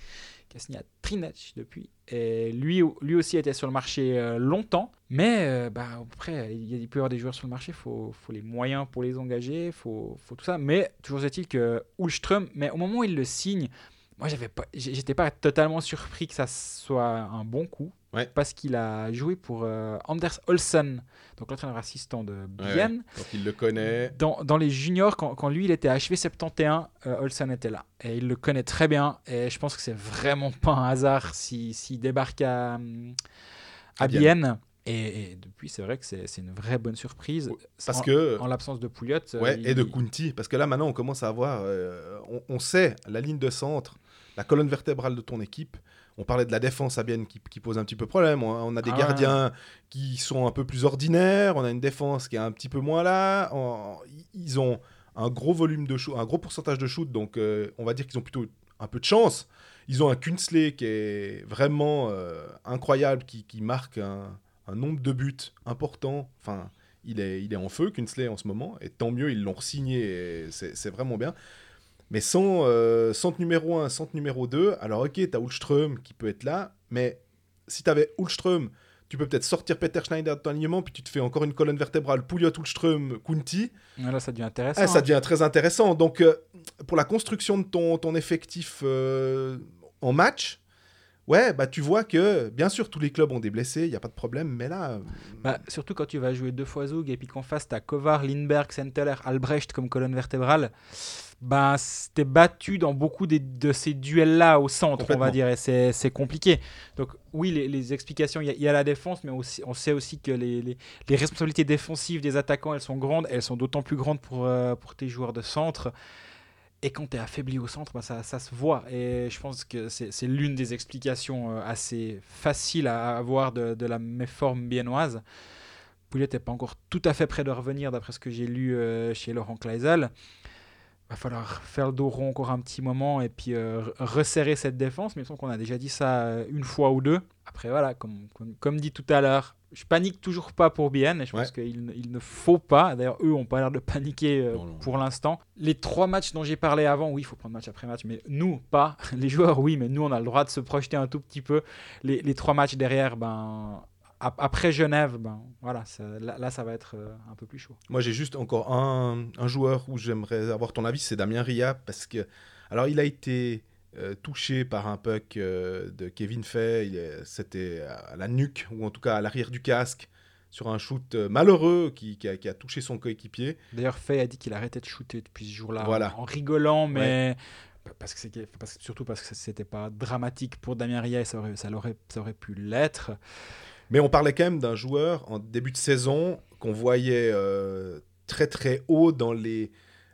qui a signé à Trinec depuis. Et lui, lui aussi était sur le marché longtemps. Mais euh, bah, après, il, y a, il peut y avoir des joueurs sur le marché, il faut, faut les moyens pour les engager, il faut, faut tout ça. Mais toujours est-il que Ulström, mais au moment où il le signe, moi, j'avais pas, j'étais pas totalement surpris que ça soit un bon coup. Ouais. Parce qu'il a joué pour euh, Anders Olsen, donc l'entraîneur assistant de Ouais, Bienne. Donc il le connaît. Dans, dans les juniors, quand, quand lui il était à HV 71, euh, Olsen était là. Et il le connaît très bien. Et je pense que c'est vraiment pas un hasard s'il s'il débarque à, à À Bienne. Bienne. Et, et depuis, c'est vrai que c'est une vraie bonne surprise. Parce en, que. en l'absence de Pouliot. euh, Ouais, il- et de Kunti. Parce que là, maintenant, on commence à avoir. euh, on, on sait la ligne de centre, la colonne vertébrale de ton équipe. On parlait de la défense à qui, qui pose un petit peu problème. On, on a des Ah gardiens qui sont un peu plus ordinaires. On a une défense qui est un petit peu moins là. On- ils ont un gros volume de shoot, un gros pourcentage de shoot. Donc, euh, on va dire qu'ils ont plutôt un peu de chance. Ils ont un Kunsley qui est vraiment euh, incroyable, qui, qui marque un, un nombre de buts important. Enfin, il est, il est en feu, Kunsley, en ce moment. Et tant mieux, ils l'ont signé. c'est vraiment bien. Mais sans euh, centre numéro 1, centre numéro 2, alors ok, t'as Ulström qui peut être là, mais si t'avais Ulström, tu peux peut-être sortir Peter Schneider de ton alignement, puis tu te fais encore une colonne vertébrale Pouliot, Ulström, Kunti. Ah, Là, ça devient intéressant. Ah, ça devient très intéressant. Donc, euh, pour la construction de ton, ton effectif euh, en match, ouais, bah tu vois que, bien sûr, tous les clubs ont des blessés, il n'y a pas de problème, mais là, euh, Bah, surtout quand tu vas jouer deux fois Zug et puis qu'en face, tu as Kovar, Lindbergh, Senteler, Albrecht comme colonne vertébrale. Bah, t'es battu dans beaucoup des- de ces duels-là au centre, on va dire, et c'est compliqué. Donc, oui, les, les explications, il y, a- il y a la défense, mais aussi, on sait aussi que les, les- les responsabilités défensives des attaquants, elles sont grandes, elles sont d'autant plus grandes pour, euh, pour tes joueurs de centre. Et quand tu es affaibli au centre, bah, ça, ça se voit. Et je pense que c'est l'une des explications euh, assez faciles à avoir de, de la méforme biennoise. Pouliot n'est pas encore tout à fait prêt de revenir, d'après ce que j'ai lu euh, chez Laurent Kleisel. Va falloir faire le dos rond encore un petit moment et puis euh, re- resserrer cette défense. Mais il me semble qu'on a déjà dit ça euh, une fois ou deux. Après, voilà, comme, comme, comme dit tout à l'heure, je panique toujours pas pour Bien et je pense qu'il ne- il ne faut pas. D'ailleurs, eux ont pas l'air de paniquer euh, Non, non. pour l'instant. Les trois matchs dont j'ai parlé avant, oui, il faut prendre match après match, mais nous, pas. Les joueurs, oui, mais nous, on a le droit de se projeter un tout petit peu. Les, les trois matchs derrière, ben. Ap- Après Genève, ben voilà, ça- là, là, ça va être euh, un peu plus chaud. Moi, j'ai juste encore un, un joueur où j'aimerais avoir ton avis, c'est Damien Ria, parce que, alors, il a été euh, touché par un puck euh, de Kevin Fay, c'était à la nuque, ou en tout cas à l'arrière du casque, sur un shoot malheureux qui, qui a, qui a touché son coéquipier. D'ailleurs, Faye a dit qu'il arrêtait de shooter depuis ce jour-là, Voilà. en, en rigolant, mais parce que c'est parce que- surtout parce que c'était pas dramatique pour Damien Ria et ça aurait, ça l'aurait- ça aurait pu l'être. Mais on parlait quand même d'un joueur en début de saison qu'on voyait euh, très très haut dans les,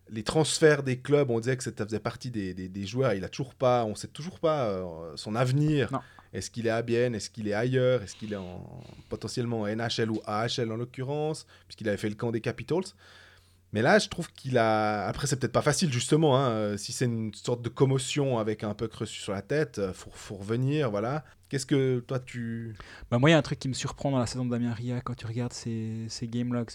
les transferts des clubs. On disait que ça faisait partie des, des- des joueurs. Il a toujours pas, on sait toujours pas euh, son avenir. Est-ce qu'il est à Bienne? Est-ce qu'il est ailleurs? Est-ce qu'il est en, potentiellement en NHL ou AHL en l'occurrence Puisqu'il avait fait le camp des Capitals. Mais là, je trouve qu'il a. Après, c'est peut-être pas facile, justement. hein, euh, Si c'est une sorte de commotion avec un puck reçu sur la tête, faut, faut revenir. Voilà. Qu'est-ce que toi, tu. Bah, moi, il y a un truc qui me surprend dans la saison de Damien Ria quand tu regardes ses, ses game logs.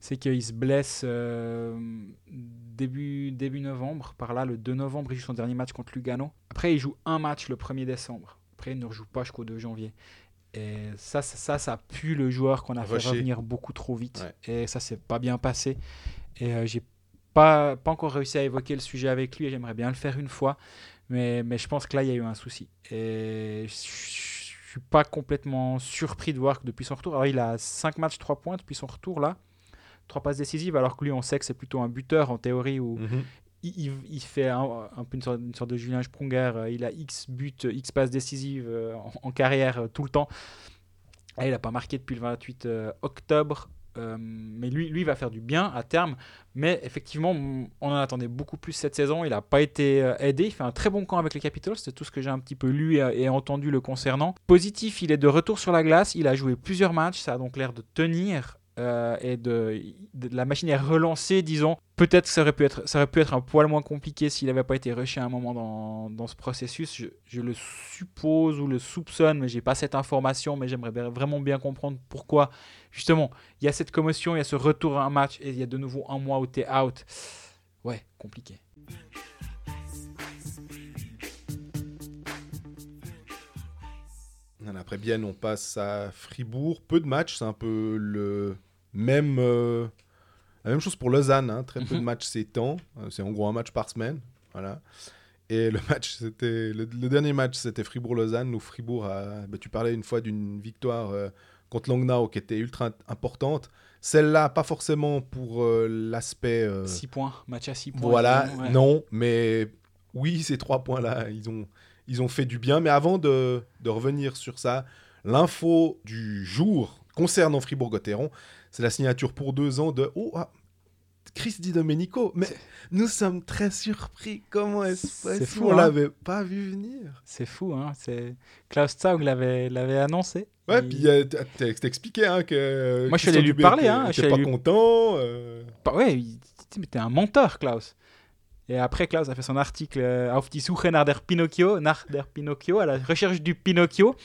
C'est qu'il se blesse euh, début, début novembre. Par là, le 2 novembre, il joue son dernier match contre Lugano. Après, il joue un match le 1er décembre. Après, il ne rejoue pas jusqu'au 2 janvier. Et ça, ça, ça, ça pue le joueur qu'on a fait revenir beaucoup trop vite. Ouais. Et ça, c'est pas bien passé. Et euh, j'ai pas, pas encore réussi à évoquer le sujet avec lui. et J'aimerais bien le faire une fois. Mais, mais je pense que là, il y a eu un souci. Et je suis pas complètement surpris de voir que depuis son retour, alors il a 5 matchs, 3 points depuis son retour là. 3 passes décisives, alors que lui, on sait que c'est plutôt un buteur en théorie où Mhm. il, il- il fait un, un peu une sorte, une sorte de Julien Sprunger. euh, Il a X buts, X passes décisives euh, en, en carrière euh, tout le temps. Et il n'a pas marqué depuis le 28 euh, octobre. Euh, mais lui, lui va faire du bien à terme. Mais effectivement, on en attendait beaucoup plus cette saison. Il n'a pas été euh, aidé. Il fait un très bon camp avec les Capitals. C'est tout ce que j'ai un petit peu lu et, et entendu le concernant. Positif, il est de retour sur la glace. Il a joué plusieurs matchs. Ça a donc l'air de tenir. Euh, et de, la machine est relancée, disons. Peut-être que ça aurait pu être, ça aurait pu être un poil moins compliqué s'il n'avait pas été rushé à un moment dans, dans ce processus. Je, je le suppose ou le soupçonne, mais j'ai pas cette information. Mais j'aimerais vraiment bien comprendre pourquoi. Justement, il y a cette commotion, il y a ce retour à un match et il y a de nouveau un mois où tu es out. Ouais, compliqué. Après bien, on passe à Fribourg. Peu de matchs, c'est un peu le même, euh, la même chose pour Lausanne. hein. Très peu de Mhm. matchs ces temps. Euh, C'est en gros un match par semaine. Voilà. Et le match, c'était le, le dernier match, c'était Fribourg-Lausanne où Fribourg a. bah, tu parlais une fois d'une victoire euh, contre Langnau qui était ultra importante. Celle-là, pas forcément pour euh, l'aspect. 6 points, match à 6 points. Voilà, ouais. non, mais oui, ces trois points-là, ils ont, ils ont fait du bien. Mais avant de, de revenir sur ça, l'info du jour concernant Fribourg-Gotteron, c'est la signature pour deux ans de oh, ah, Chris Di Domenico. Mais nous sommes très surpris. Comment est-ce C'est possible? Fou, On hein. l'avait pas vu venir. C'est fou, hein. C'est... Klaus Zaug l'avait, l'avait annoncé. Ouais, Il- puis euh, expliqué hein, que. Moi, je suis allé lui Dubé parler, hein, je suis pas lui- content. euh, Bah ouais, il- mais t'es un menteur, Klaus. Et après, Klaus a fait son article euh, Auf die Suche nach der Pinocchio, nach der Pinocchio, à la recherche du Pinocchio.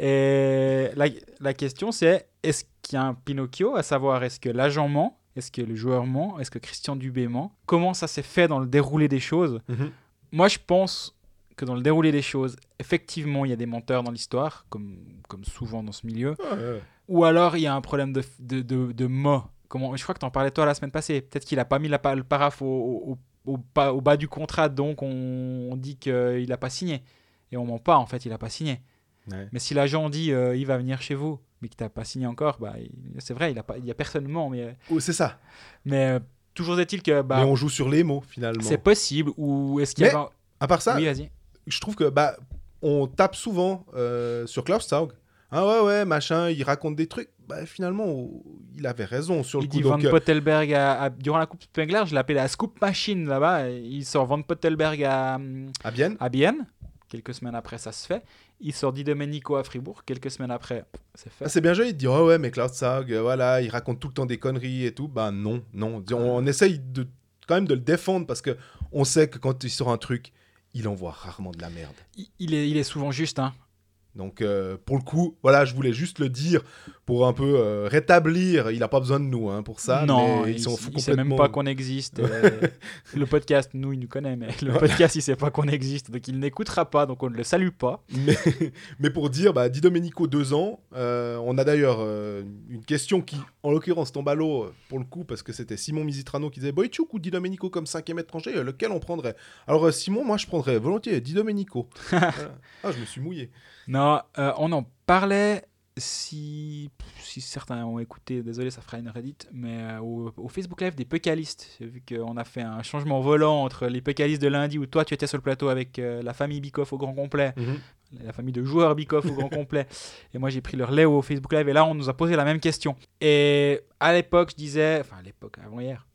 Et la, la question, c'est est-ce qu'il y a un Pinocchio? À savoir, est-ce que l'agent ment? Est-ce que le joueur ment? Est-ce que Christian Dubé ment? Comment ça s'est fait dans le déroulé des choses? Mhm. Moi, je pense que dans le déroulé des choses, effectivement, il y a des menteurs dans l'histoire, comme, comme souvent dans ce milieu. Ouais, ouais. Ou alors il y a un problème de, de, de, de mots. Comment, je crois que tu en parlais toi la semaine passée. Peut-être qu'il a pas mis la, le paraphe au, au, au, au bas, au bas du contrat, donc on, on dit qu'il n'a pas signé. Et on ment pas, en fait, il n'a pas signé. Ouais. Mais si l'agent dit euh, il va venir chez vous, mais qu'il t'a pas signé encore, bah, il- c'est vrai, il n'y a, il a personne ment. Mais, Oh, c'est ça. mais euh, toujours est-il que bah, Mais on joue sur les mots finalement. c'est possible. Ou est-ce qu'il y a. À part ça, Oui, vas-y. je trouve que bah on tape souvent euh, sur Klaus. Ah ouais ouais machin, il raconte des trucs. Bah finalement il avait raison sur le Il coup. dit Van Donc, euh, Pottelberg à- à- durant la Coupe Spengler, je l'appelais la Scoop Machine là-bas. Il sort Van Pottelberg à, à Bienne. à Bienne. Quelques semaines après, ça se fait. Il sort Di Domenico à Fribourg. Quelques semaines après, c'est fait. Ah, c'est bien joli de dire oh ouais mais Klaus Zaug euh, voilà il raconte tout le temps des conneries et tout. Bah non non. On, on essaye de quand même de le défendre parce que on sait que quand il sort un truc, il envoie rarement de la merde. Il- Il est, il est souvent juste. Hein. Donc euh, pour le coup, voilà, je voulais juste le dire pour un peu euh, rétablir. Il n'a pas besoin de nous hein, pour ça. non, mais il, ils s'en fout il sait même pas qu'on existe. euh, le podcast, nous, il nous connaît, mais le podcast, il sait pas qu'on existe. Donc il n'écoutera pas, donc on ne le salue pas. Mais, mais pour dire, bah, Di Domenico, deux ans. On a d'ailleurs une question qui, en l'occurrence, tombe à l'eau pour le coup, parce que c'était Simon Misitrano qui disait Boychuk ou Di Domenico comme cinquième étranger, lequel on prendrait? Alors, Simon, moi, je prendrais volontiers Di Domenico. Voilà. Ah, je me suis mouillé. Non, euh, on en parlait si, si certains ont écouté, désolé, ça fera une Reddit, mais euh, au, au Facebook Live des Pécalistes, vu qu'on a fait un changement volant entre les Pécalistes de lundi où toi tu étais sur le plateau avec euh, la famille Bikoff au grand complet, la famille de joueurs Bikoff au grand complet, et moi j'ai pris leur lait au Facebook Live, et là on nous a posé la même question. Et à l'époque, je disais, enfin à l'époque, avant hier,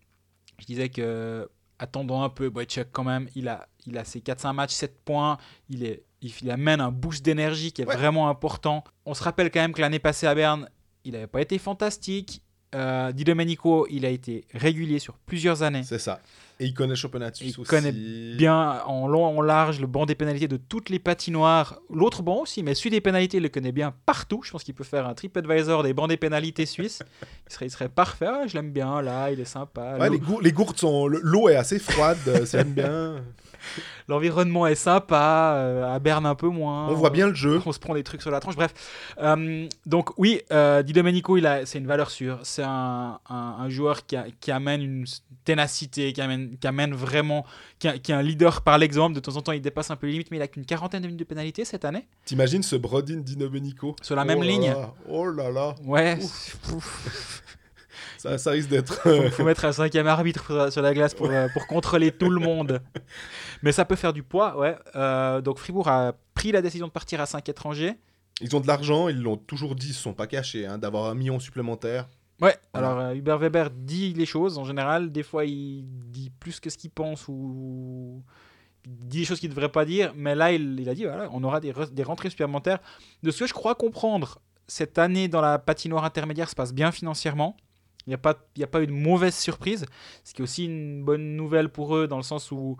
je disais que attendons un peu, Boychuk quand même, il a, il a ses 4-5 matchs, 7 points, il, est, il, amène un boost d'énergie qui est Ouais. vraiment important. On se rappelle quand même que l'année passée à Berne, il n'avait pas été fantastique. Euh, Di Domenico, il a été régulier sur plusieurs années. C'est ça. Et il connaît le championnat suisse Il aussi. connaît Bien en long, en large, le banc des pénalités de toutes les patinoires. L'autre banc aussi, mais celui des pénalités, il le connaît bien partout. Je pense qu'il peut faire un TripAdvisor des bancs des pénalités suisses. Il serait, il serait parfait. Ah, je l'aime bien, là, il est sympa. Ouais, les, gour- les gourdes sont. le- L'eau est assez froide, euh, aime bien. L'environnement est sympa, euh, à Berne un peu moins. On voit bien le jeu. On se prend des trucs sur la tranche. Bref, Euh, donc oui, euh, Di Domenico, il a, c'est une valeur sûre. C'est un, un- un joueur qui, a- qui amène une ténacité, qui amène, qui amène vraiment, qui, a- qui est un leader par l'exemple. De temps en temps, il dépasse un peu les limites, mais il a qu'une quarantaine de minutes de pénalité cette année. T'imagines ce Brodin Di Domenico? Sur la même Oh là ligne. là, Oh là là. Ouais, Ça, ça risque d'être. faut, faut mettre un cinquième arbitre sur- la glace pour, euh, pour contrôler tout le monde. Mais ça peut faire du poids, ouais. Euh, donc Fribourg a pris la décision de partir à 5 étrangers. Ils ont de l'argent, ils l'ont toujours dit, ils se sont pas cachés, hein, d'avoir un million supplémentaire. Ouais, Voilà. alors euh, Hubert Weber dit les choses en général. Des fois, il dit plus que ce qu'il pense ou il dit des choses qu'il ne devrait pas dire. Mais là, il, il a dit voilà, on aura des, des rentrées supplémentaires. De ce que je crois comprendre, cette année dans la patinoire intermédiaire se passe bien financièrement. Il n'y a, pas- y a pas eu de mauvaise surprise. Ce qui est aussi une bonne nouvelle pour eux dans le sens où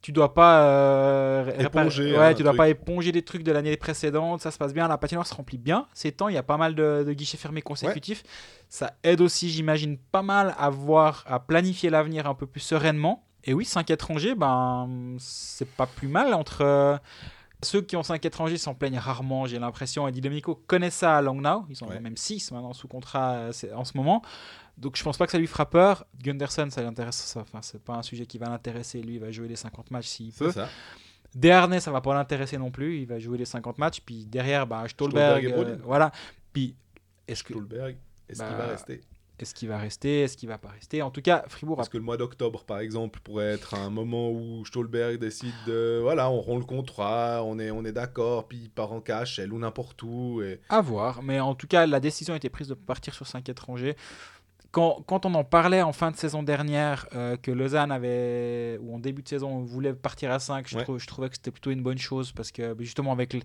tu dois pas euh, Éponger, ouais, hein, tu un dois truc. pas éponger des trucs de l'année précédente. Ça se passe bien. La patinoire se remplit bien. Ces temps, il y a pas mal de, de guichets fermés consécutifs. Ça aide aussi, j'imagine, pas mal à voir, à planifier l'avenir un peu plus sereinement. Et oui, 5 étrangers, ben, c'est pas plus mal entre. euh, ceux qui ont 5 étrangers s'en plaignent rarement, j'ai l'impression. Et Di Domenico connaît ça à Langnau. Ils en Ouais. ont même 6 maintenant sous contrat euh, en ce moment. Donc je pense pas que ça lui fera peur. Gunderson, ça l'intéresse. ça- Enfin, c'est pas un sujet qui va l'intéresser. Lui, il va jouer les 50 matchs s'il peut. Ça. Desharnais, ça va pas l'intéresser non plus. Il va jouer les 50 matchs. Puis derrière, bah, Stolberg. Stolberg et euh, voilà. Puis est-ce que Stolberg, est-ce qu'il Bah, va rester? Est-ce qu'il va rester? Est-ce qu'il va pas rester? En tout cas, Fribourg a Parce que le mois d'octobre, par exemple, pourrait être un moment où Stolberg décide de. Voilà, on rompt le contrat, on est, on est d'accord, puis il part en cash, elle ou n'importe où. Et... À voir, mais en tout cas, la décision a été prise de partir sur 5 étrangers. Quand, quand on en parlait en fin de saison dernière, euh, que Lausanne avait, ou en début de saison, on voulait partir à 5, je, Ouais. trou- je trouvais que c'était plutôt une bonne chose parce que bah, justement, avec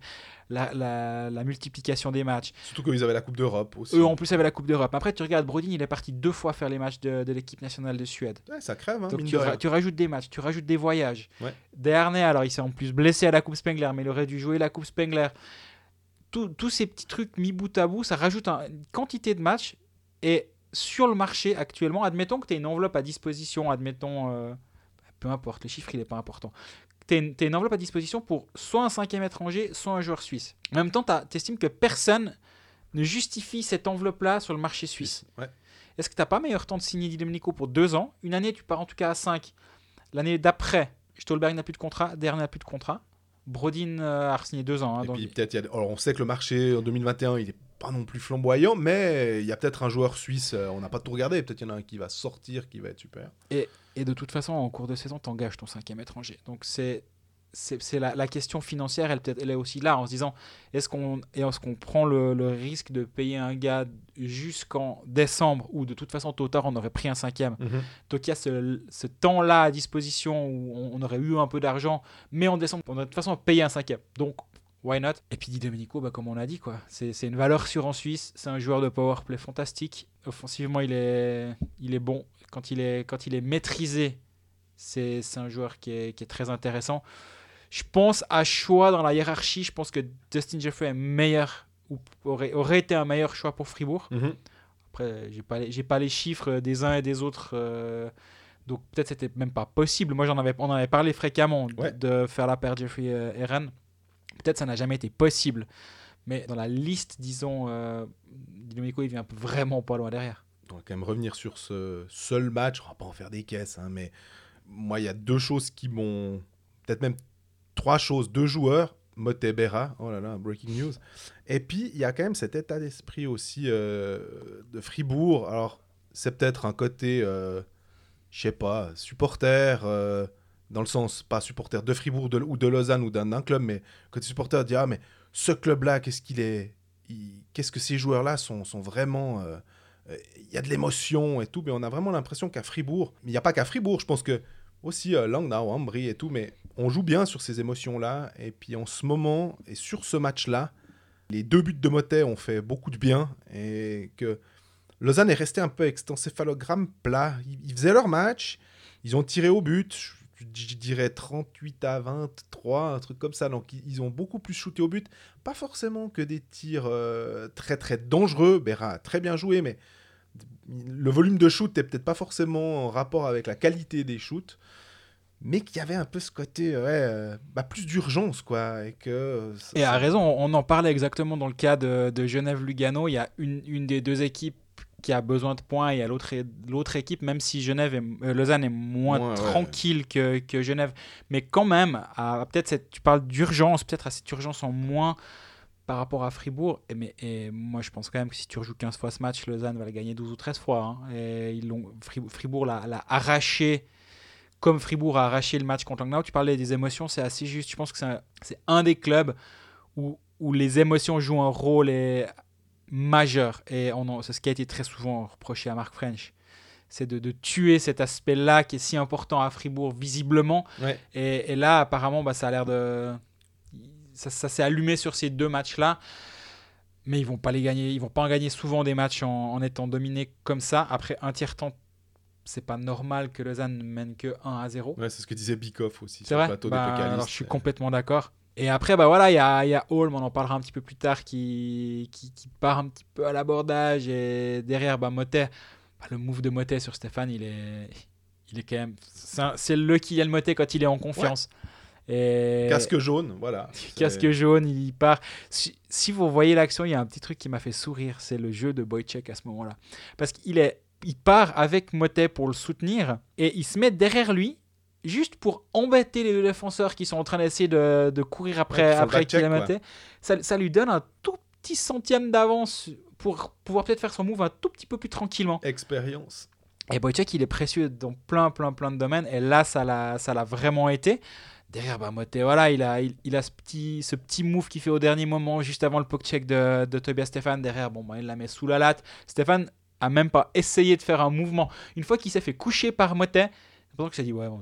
la, la- la multiplication des matchs, Surtout qu'ils avaient la Coupe d'Europe aussi. eux en plus avaient la Coupe d'Europe. Après, tu regardes Brodin, il est parti deux fois faire les matchs de, de l'équipe nationale de Suède. Ouais, ça crève, hein, Donc tu, ra- rajoutes des matchs, tu rajoutes des voyages. Ouais. Desharnais, alors il s'est en plus blessé à la Coupe Spengler, mais il aurait dû jouer la Coupe Spengler. Tous ces petits trucs mis bout à bout, ça rajoute un- une quantité de matchs. Et sur le marché actuellement, admettons que tu aies une enveloppe à disposition, admettons, euh, peu importe, le chiffre il n'est pas important. Tu as une, enveloppe à disposition pour soit un cinquième étranger, soit un joueur suisse. En même temps, tu estimes que personne ne justifie cette enveloppe-là sur le marché suisse. Ouais. Est-ce que tu n'as pas meilleur temps de signer Di Domenico pour deux ans Une année, tu pars en tout cas à 5. L'année d'après, Stolberg n'a plus de contrat, Dernier n'a plus de contrat. Brodin euh, a signé deux ans. hein, Et donc- puis peut-être, on sait que le marché en 2021, il n'est pas non plus flamboyant, mais il y a peut-être un joueur suisse, euh, on n'a pas tout regardé, peut-être il y en a un qui va sortir, qui va être super. Et de toute façon, en cours de saison, t'engages ton cinquième étranger. Donc c'est c'est la, la question financière, elle, elle est aussi là en se disant est-ce qu'on est-ce qu'on prend le, le risque de payer un gars jusqu'en décembre ou de toute façon tôt ou tard on aurait pris un cinquième. Donc il y a ce, ce temps-là à disposition où on, on aurait eu un peu d'argent, mais en décembre on aurait de toute façon payé un cinquième. Donc why not? Et puis Di Domenico, bah, comme on l'a dit, quoi, c'est c'est une valeur sûre en Suisse. C'est un joueur de power play fantastique. Offensivement, il est, il est bon. Quand il est, quand il est maîtrisé, C'est c'est un joueur qui est, qui est très intéressant. Je pense à choix dans la hiérarchie. Je pense que Dustin Jeffrey est meilleur ou aurait, aurait été un meilleur choix pour Fribourg. Mhm. Après, j'ai pas j'ai pas les chiffres des uns et des autres. euh, donc peut-être c'était même pas possible. Moi, j'en avais, on en avait parlé fréquemment de, Ouais. de faire la paire Jeffrey euh, Eren. Peut-être ça n'a jamais été possible. Mais dans la liste, disons, euh, Dinamico, il vient vraiment pas loin derrière. On va quand même revenir sur ce seul match. On va pas en faire des caisses, hein, mais moi, il y a deux choses qui m'ont. Peut-être même trois choses. Deux joueurs, Mote Berra, oh là là, breaking news. Et puis, il y a quand même cet état d'esprit aussi euh, de Fribourg. Alors, c'est peut-être un côté, euh, je sais pas, supporter, euh, dans le sens, pas supporter de Fribourg ou de Lausanne ou d'un club, mais côté supporter, dire, ah, mais ce club-là, qu'est-ce qu'il est. Qu'est-ce que ces joueurs-là sont, vraiment. euh, euh, il y a de l'émotion et tout, mais on a vraiment l'impression qu'à Fribourg, mais il n'y a pas qu'à Fribourg, je pense que aussi euh, Langnau, Ambry et tout, mais on joue bien sur ces émotions-là. Et puis en ce moment, et sur ce match-là, les deux buts de Motet ont fait beaucoup de bien et que Lausanne est resté un peu avec cet encéphalogramme plat. Ils faisaient leur match, ils ont tiré au but, je, dirais 38 à 23, un truc comme ça. Donc ils, ont beaucoup plus shooté au but. Pas forcément que des tirs euh, très très dangereux. Berra a très bien joué, mais le volume de shoot n'est peut-être pas forcément en rapport avec la qualité des shoots, mais qu'il y avait un peu ce côté, ouais, euh, bah, plus d'urgence, quoi. Et que. euh, ça- Et à raison, on en parlait exactement dans le cas de, de Genève-Lugano. Il y a une, une des deux équipes qui a besoin de points et a l'autre équipe, même si Genève est, euh, Lausanne est moins ouais. tranquille que, que Genève. Mais quand même, à- peut-être tu parles d'urgence, peut-être à cette urgence en moins par rapport à Fribourg. Et, mais, et moi, je pense quand même que si tu rejoues 15 fois ce match, Lausanne va le gagner 12 ou 13 fois. hein. Et ils l'ont, Fribourg l'a, arraché comme Fribourg a arraché le match contre Langnau. Tu parlais des émotions, c'est assez juste. Je pense que c'est un, un des clubs où, où les émotions jouent un rôle et- majeur. Et c'est ce qui a été très souvent reproché à Marc French. C'est de, de tuer cet aspect-là qui est si important à Fribourg, visiblement. Ouais. Et, et là, apparemment, bah, ça a l'air de. Ça, ça s'est allumé sur ces deux matchs-là. Mais ils vont pas les gagner. Ils vont pas en gagner souvent des matchs en, en étant dominés comme ça. Après un tiers-temps, c'est pas normal que Lausanne ne mène que 1 à 0. Ouais, c'est ce que disait Bikoff aussi C'est vrai plateau Bah, des. Alors je suis complètement d'accord. Et après, bah voilà, il y a, y a Holm, on en parlera un petit peu plus tard, qui, qui, qui part un petit peu à l'abordage. Et derrière, bah, Motet, bah, le move de Motet sur Stéphane, il est, il est quand même. C'est le Kylian Motet quand il est en confiance. Et... Casque jaune, voilà. Casque jaune, il part. Si, si vous voyez l'action, il y a un petit truc qui m'a fait sourire, c'est le jeu de Boychek à ce moment-là. Parce qu'il est, il part avec Motet pour le soutenir et il se met derrière lui juste pour embêter les deux défenseurs qui sont en train d'essayer de, de courir Ouais, après, le après. Ça, ça lui donne un tout petit centième d'avance pour pouvoir peut-être faire son move un tout petit peu plus tranquillement. Expérience. Et Boychuk, il est précieux dans plein, plein, plein de domaines. Et là, ça l'a, ça l'a vraiment été. Derrière, bah, Moté, voilà, il a, il, il a ce, petit, ce petit move qu'il fait au dernier moment, juste avant le poke check de, de Tobias Stéphane. Derrière, bon, bah, il la met sous la latte. Stéphane a même pas essayé de faire un mouvement. Une fois qu'il s'est fait coucher par Motet, pour ça que j'ai dit, ouais, bon,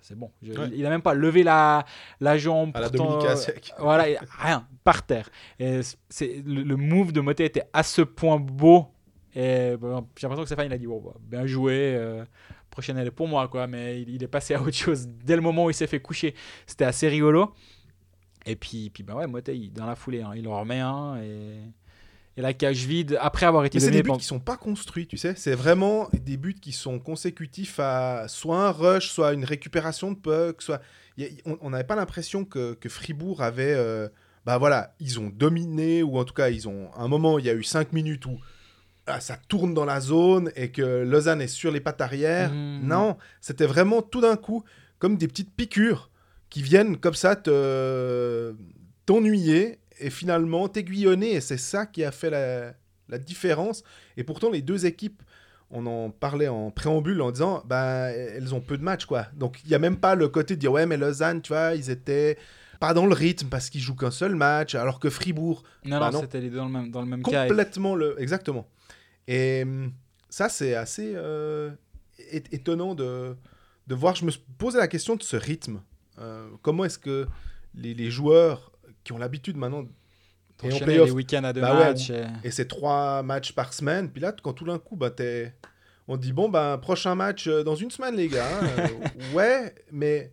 c'est bon. Je- Ouais. il, il a même pas levé la, la jambe. À la pourtant, euh, Siak. voilà, et rien, par terre. Et c'est, le, le move de Motet était à ce point beau. Et j'ai l'impression que Stéphane, il a dit bon, bah, bien joué, euh, prochaine elle est pour moi, quoi. Mais il, il est passé à autre chose dès le moment où il s'est fait coucher. C'était assez rigolo. Et puis, puis bah ouais, Motet, il- dans la foulée, hein, il en remet un. Et, et la cage vide, après avoir été Mais c'est des buts pendant- qui sont pas construits, tu sais. C'est vraiment des buts qui sont consécutifs à soit un rush, soit une récupération de puck, soit. a- on- n'avait pas l'impression que, que Fribourg avait. euh, Bah voilà, ils ont dominé, ou en tout cas, ils ont. À un moment, il y a eu 5 minutes où ah, ça tourne dans la zone et que Lausanne est sur les pattes arrière. Mhm. Non, c'était vraiment tout d'un coup comme des petites piqûres qui viennent comme ça te t'ennuyer et finalement t'aiguillonner. Et c'est ça qui a fait la, la différence. Et pourtant, les deux équipes, on en parlait en préambule en disant, bah, elles ont peu de matchs, quoi. Donc, il n'y a même pas le côté de dire, ouais, mais Lausanne, tu vois, ils étaient pas dans le rythme parce qu'ils jouent qu'un seul match, alors que Fribourg, Non, Bah non, non. c'était les deux dans le même, dans le même cas. complètement le. Exactement. Et ça, c'est assez euh, étonnant de, de voir. Je me posé la question de ce rythme. Euh, comment est-ce que les, les joueurs qui ont l'habitude maintenant et playoff, les week-ends à deux Bah ouais, matchs. et- et c'est trois matchs par semaine, puis là, quand tout d'un coup, bah, t'es. on dit bon, ben, prochain match euh, dans une semaine, les gars. hein. Euh, ouais, mais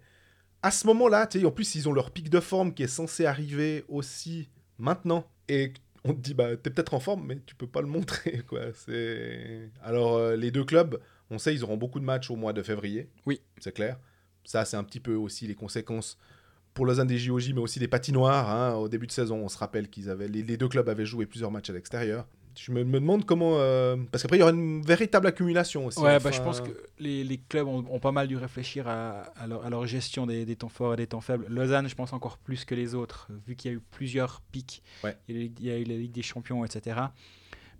à ce moment-là, en plus, ils ont leur pic de forme qui est censé arriver aussi maintenant. Et on te dit, bah, t'es peut-être en forme, mais tu peux pas le montrer, quoi. C'est... Alors, euh, les deux clubs, on sait, ils auront beaucoup de matchs au mois de février. Oui. C'est clair. Ça, c'est un petit peu aussi les conséquences pour Lausanne des JOJ, mais aussi des patinoires. hein. Au début de saison, on se rappelle qu'ils avaient, les, les deux clubs avaient joué plusieurs matchs à l'extérieur. Je me, me demande comment. euh, Parce qu'après, il y aura une véritable accumulation aussi. Ouais, enfin. bah, je pense que les, les clubs ont, ont pas mal dû réfléchir à, à leur, à leur gestion des, des temps forts et des temps faibles. Lausanne, je pense encore plus que les autres, vu qu'il y a eu plusieurs pics. Ouais. Il, y a eu, il y a eu la Ligue des Champions, etc.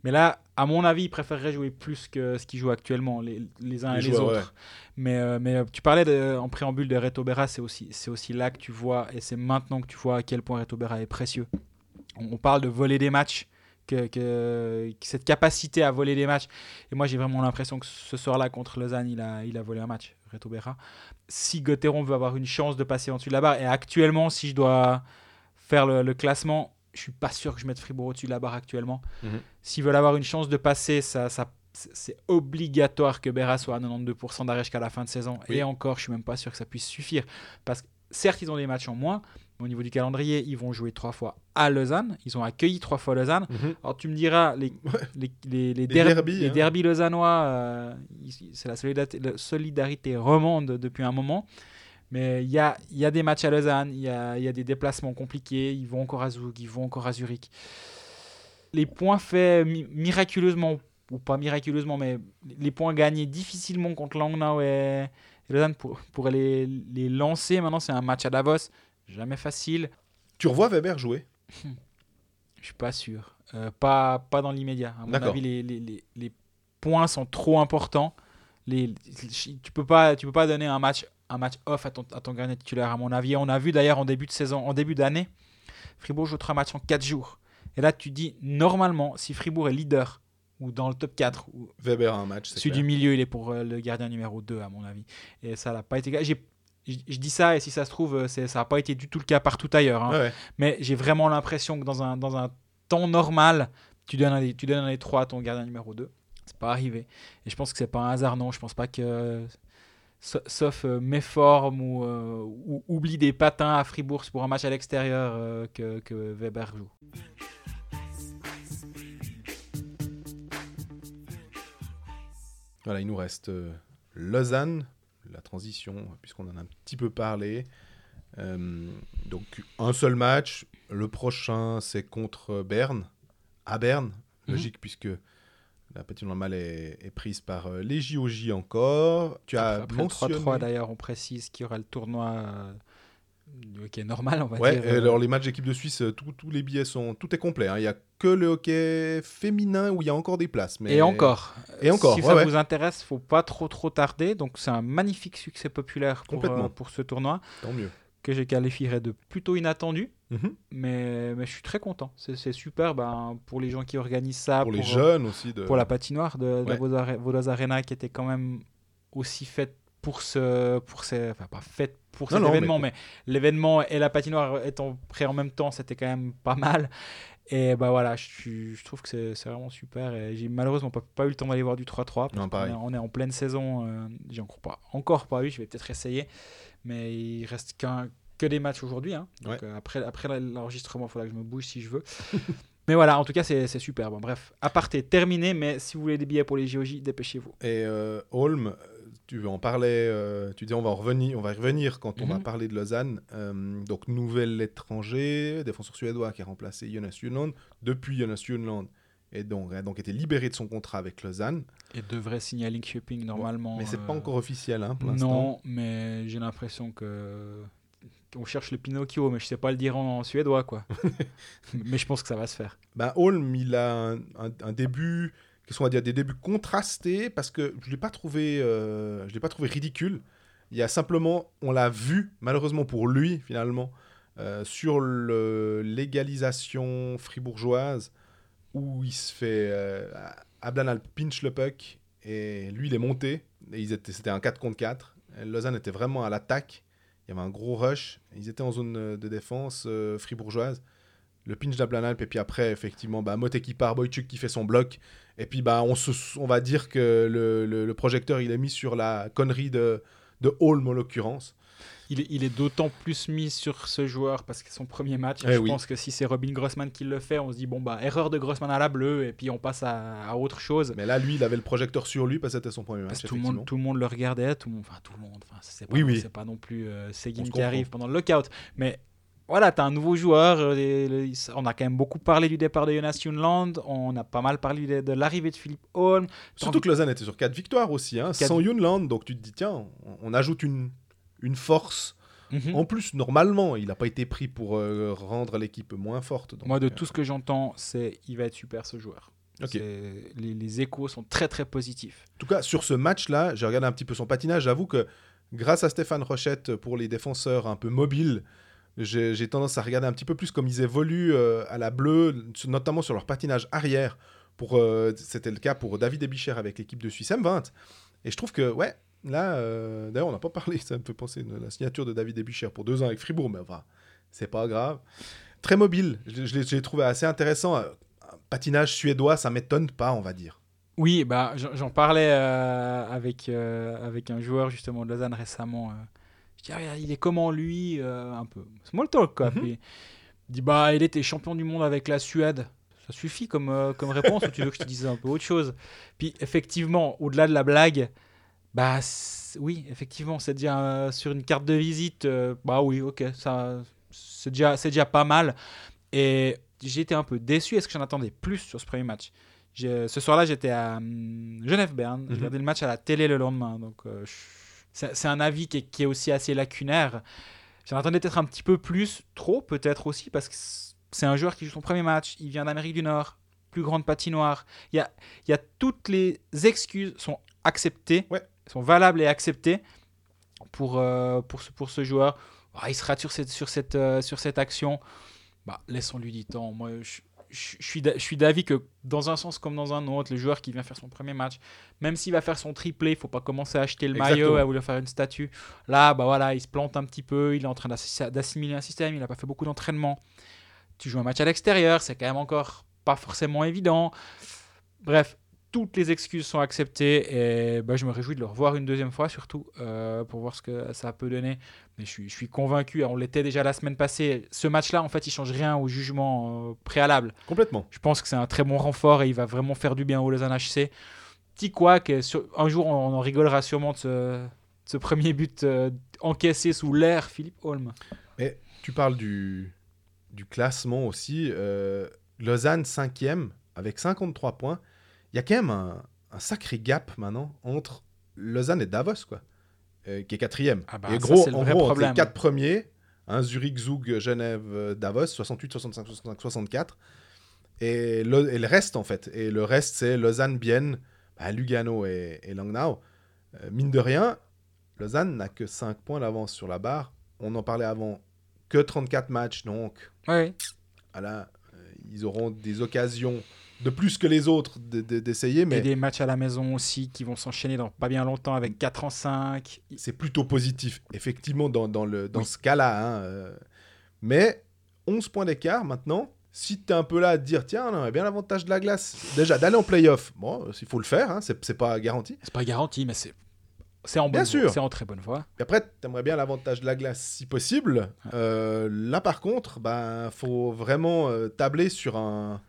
Mais là, à mon avis, ils préféreraient jouer plus que ce qu'ils jouent actuellement, les, les uns Les et les joueurs, autres. ouais. Mais, euh, mais euh, tu parlais de- en préambule de Reto Berra, c'est aussi, là que tu vois, et c'est maintenant que tu vois à quel point Reto Berra est précieux. On, on parle de voler des matchs, que, que- que cette capacité à voler des matchs. Et moi, j'ai vraiment l'impression que ce soir-là, contre Lausanne, il a, il a volé un match, Reto Berra. Si Gauthieron veut avoir une chance de passer en dessus de la barre, et actuellement, si je dois faire le, le classement, je suis pas sûr que je mette Fribourg au-dessus de la barre actuellement. Mhm. S'ils veulent avoir une chance de passer, ça, ça, c'est- obligatoire que Berra soit à 92% d'arrêt jusqu'à la fin de saison. Oui. Et encore, je suis même pas sûr que ça puisse suffire. Parce que certes, ils ont des matchs en moins, mais au niveau du calendrier, ils vont jouer trois fois à Lausanne. Ils ont accueilli trois fois Lausanne. Mhm. Alors tu me diras, les, les, les, les, derbies, derbi- les hein. derbys lausannois, euh, c'est la solidarité, la solidarité romande depuis un moment. Mais il y a, y a des matchs à Lausanne, il y a, y a des déplacements compliqués, ils vont encore à Zug, ils vont encore à Zurich. Les points faits mi- miraculeusement, ou pas miraculeusement, mais les points gagnés difficilement contre Langnau et, et Lausanne pour, pour les, les lancer. Maintenant, c'est un match à Davos, jamais facile. Tu revois Weber jouer? Je suis pas sûr. Euh, pas, pas dans l'immédiat. À mon avis, les, les, les, les points sont trop importants. Les, tu peux pas, tu peux pas donner un match, un match off à ton, à ton gardien titulaire. À mon avis, on a vu d'ailleurs en début de saison, en début d'année, Fribourg joue trois matchs en 4 jours. Et là, tu dis normalement, si Fribourg est leader ou dans le top 4 ou Weber a un match, c'est celui clair. du milieu, il est pour euh, le gardien numéro 2, à mon avis. Et ça n'a pas été. j'ai- Je dis ça, et si ça se trouve, euh, ça n'a pas été du tout le cas partout ailleurs. hein. Ouais. Mais j'ai vraiment l'impression que dans un, dans un temps normal, tu donnes, un, des- tu donnes un des trois à ton gardien numéro 2. C'est pas arrivé. Et je pense que c'est pas un hasard, non. Je pense pas que. Sa- Sauf euh, méforme ou, euh, ou oubli des patins à Fribourg pour un match à l'extérieur euh, que, que Weber joue. Voilà, il nous reste Lausanne, la transition, puisqu'on en a un petit peu parlé. Donc, un seul match. Le prochain, c'est contre Berne, à Berne. Mhm. Logique, puisque la patinoire normale est, est prise par euh, les JOJ encore. Tu as Après, après le mentionné... 3-3, d'ailleurs, on précise qu'il y aura le tournoi euh, qui est normal, on va Ouais, dire. euh, alors les matchs d'équipe de Suisse, tous les billets sont... Tout est complet. hein. Il n'y a que le hockey féminin où il y a encore des places. Mais... Et encore. Et encore, Si ouais, ça ouais. vous intéresse, faut pas trop trop tarder. Donc c'est un magnifique succès populaire pour, Complètement. euh, pour ce tournoi Tant mieux. Que je qualifierais de plutôt inattendu. Mhm. Mais, mais je suis très content. C'est super ben, pour les gens qui organisent ça. pour les euh, jeunes aussi. De... Pour la patinoire de, de Ouais. Vaudois Vaudois Arena qui était quand même aussi faite pour ce. Pour ces, enfin, pas faite pour cet mais événement, mais, l'événement et la patinoire étant prêts en même temps, c'était quand même pas mal. Et bah voilà, je, trouve que c'est vraiment super. J'ai malheureusement pas, pas eu le temps d'aller voir du 3-3. parce Non, qu'on pareil. est- On est, en pleine saison. euh, j'ai encore pas, encore pas eu. Je vais peut-être essayer. Mais il reste qu'un que des matchs aujourd'hui. hein. Donc, Ouais. euh, après, après l'enregistrement, il faudra que je me bouge si je veux. mais voilà, en tout cas, c'est super. Bon, bref, aparté terminé. Mais si vous voulez des billets pour les JOJ, dépêchez-vous. Et euh, Holm, tu en parlais, euh, tu dis on va en revenir, on va y revenir quand on va Mhm. parler de Lausanne. Donc nouvel étranger, défenseur suédois qui a remplacé Jonas Junland. Depuis Jonas Junland et donc a donc été libéré de son contrat avec Lausanne. Et devrait signer à Linköping normalement. Mais c'est pas euh, encore officiel hein, pour. Non, mais j'ai l'impression que on cherche le Pinocchio, mais je sais pas le dire en, suédois quoi. mais je pense que ça va se faire. Ben, Holm, il a un, un- un début, qu'est-ce qu'on va dire, des débuts contrastés parce que je l'ai pas trouvé, euh, je l'ai pas trouvé ridicule. Il y a simplement, on l'a vu malheureusement pour lui finalement euh, sur légalisation fribourgeoise où il se fait, euh, Ablanal pinch le puck et lui il est monté et ils étaient, c'était un 4 contre 4. Et Lausanne était vraiment à l'attaque. Il y avait un gros rush. Ils étaient en zone euh, de défense euh, fribourgeoise. le pinch d'Ablanalp, et puis après, effectivement, bah, Mote qui part, Boychuk qui fait son bloc, et puis bah, on, va dire que le, le- le projecteur, il est mis sur la connerie de, de Holm, en l'occurrence. Il est, il est d'autant plus mis sur ce joueur parce que son premier match. Eh je oui. pense que si c'est Robin Grossman qui le fait, on se dit bon bah erreur de Grossman à la bleue et puis on passe à, à autre chose. Mais là, lui, il avait le projecteur sur lui, parce que c'était son premier match, Parce tout le monde, tout le monde le regardait, tout le monde, enfin tout le monde, enfin c'est pas, Oui, oui. c'est pas non plus euh, Seguin qui arrive pendant le lockout, mais voilà, t'as un nouveau joueur. euh, on a quand même beaucoup parlé du départ de Jonas Junland, on a pas mal parlé de, de l'arrivée de Philippe Holm. Surtout que Lausanne était sur 4 victoires aussi, hein, sans Yunland, donc tu te dis, tiens, on, on ajoute une, une force. Mhm. En plus, normalement, il n'a pas été pris pour euh, rendre l'équipe moins forte. donc, Moi, de euh, tout ce que j'entends, c'est il va être super ce joueur. Les, les échos sont très très positifs. En tout cas, sur ce match-là, j'ai regardé un petit peu son patinage. J'avoue que grâce à Stéphane Rochette pour les défenseurs un peu mobiles, j'ai tendance à regarder un petit peu plus comme ils évoluent euh, à la bleue, notamment sur leur patinage arrière. Pour, C'était le cas pour David Ebicher avec l'équipe de Suisse M20. Et je trouve que, ouais, là, euh, d'ailleurs, on n'a pas parlé, ça me fait penser de la signature de David Ebicher pour deux ans avec Fribourg, mais enfin, c'est pas grave. Très mobile, je, je l'ai- je l'ai trouvé assez intéressant. Un patinage suédois, ça m'étonne pas, on va dire. Oui, bah, j'en parlais euh, avec, euh, avec un joueur justement de Lausanne récemment. euh. Je dis, Ah, il est comment lui euh, Un peu small talk quoi. Mhm. Puis, il dit, bah, il était champion du monde avec la Suède. Ça suffit comme, euh, comme réponse ou tu veux que je te dise un peu autre chose? Puis effectivement, au-delà de la blague, bah oui, effectivement, c'est déjà euh, sur une carte de visite. euh, bah oui, ok, ça, c'est déjà, c'est déjà pas mal. Et été un peu déçu. Est-ce que j'en attendais plus sur ce premier match? Ce soir-là, j'étais à hum, Genève-Berne. J'ai Mhm. regardé le match à la télé le lendemain. Donc, euh, je- c'est c'est un avis qui est, qui est aussi assez lacunaire. J'en attendais peut-être un petit peu plus, trop peut-être aussi, parce que c'est un joueur qui joue son premier match. Il vient d'Amérique du Nord, plus grande patinoire. Il y a, il y a toutes les excuses sont acceptées, Ouais. Sont valables et acceptées pour, euh, pour, ce, pour ce joueur. Ah, il se rate sur cette, sur cette, euh, sur cette action. Bah, laissons-lui du temps. Moi, je, je- je suis d'a- je suis d'avis que dans un sens comme dans un autre, le joueur qui vient faire son premier match, même s'il va faire son triplé, il faut pas commencer à acheter le maillot à vouloir faire une statue. Là, bah voilà, il se plante un petit peu, il est en train d'assi- d'assimiler un système, il n'a pas fait beaucoup d'entraînement. Tu joues un match à l'extérieur, c'est quand même encore pas forcément évident. Bref, toutes les excuses sont acceptées et bah, je me réjouis de le revoir une deuxième fois surtout euh, pour voir ce que ça peut donner. Mais je suis, je suis convaincu, on l'était déjà la semaine passée, ce match-là en fait il change rien au jugement euh, préalable. Complètement. Je pense que c'est un très bon renfort et il va vraiment faire du bien au Lausanne HC. Petit couac, sur- un jour on en rigolera sûrement de ce, de ce premier but euh, encaissé sous l'air, Philippe Holm. Mais tu parles du, du classement aussi. euh, Lausanne 5e avec 53 points. Il y a quand même un, un sacré gap maintenant entre Lausanne et Davos, quoi, euh, qui est quatrième. Ah bah, et gros, en gros, entre les quatre premiers, hein, Zurich, Zug, Genève, euh, Davos, 68, 65, 65, 64. Et le, et le reste, en fait. Et le reste, c'est Lausanne, Bienne, bah, Lugano et, et Langnau. Euh, mine de rien, Lausanne n'a que 5 points d'avance sur la barre. On en parlait avant, que 34 matchs, donc Oui, voilà, euh, ils auront des occasions de plus que les autres de- de- d'essayer, Et mais des matchs à la maison aussi qui vont s'enchaîner dans pas bien longtemps avec 4 en 5. c'est plutôt positif, effectivement, dans, dans le, dans Oui. ce cas-là. hein, euh. mais 11 points d'écart maintenant. Si tu es un peu là à te dire, tiens, on aurait bien l'avantage de la glace, déjà d'aller en playoff, bon, il faut le faire, hein, c'est pas garanti. C'est pas garanti, mais c'est c'est en Bien bonne sûr. en très bonne voie. Et après, tu aimerais bien l'avantage de la glace si possible. Euh, là, par contre, ben, faut vraiment euh, tabler sur un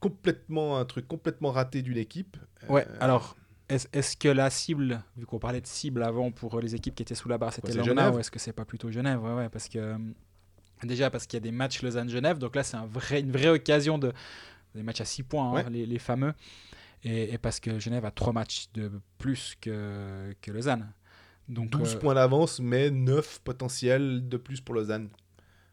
complètement un truc complètement raté d'une équipe. Ouais, Euh, alors est-ce que la cible, vu qu'on parlait de cible avant pour les équipes qui étaient sous la barre, c'était Langnau Genève. ou est-ce que c'est pas plutôt Genève? Ouais, ouais, parce que euh, déjà parce qu'il y a des matchs Lausanne-Genève, donc là c'est un vrai, une vraie occasion de des matchs à 6 points, hein, Ouais. les, les fameux, et, et parce que Genève a 3 matchs de plus que, que Lausanne. Donc, 12 euh, points d'avance, mais 9 potentiels de plus pour Lausanne.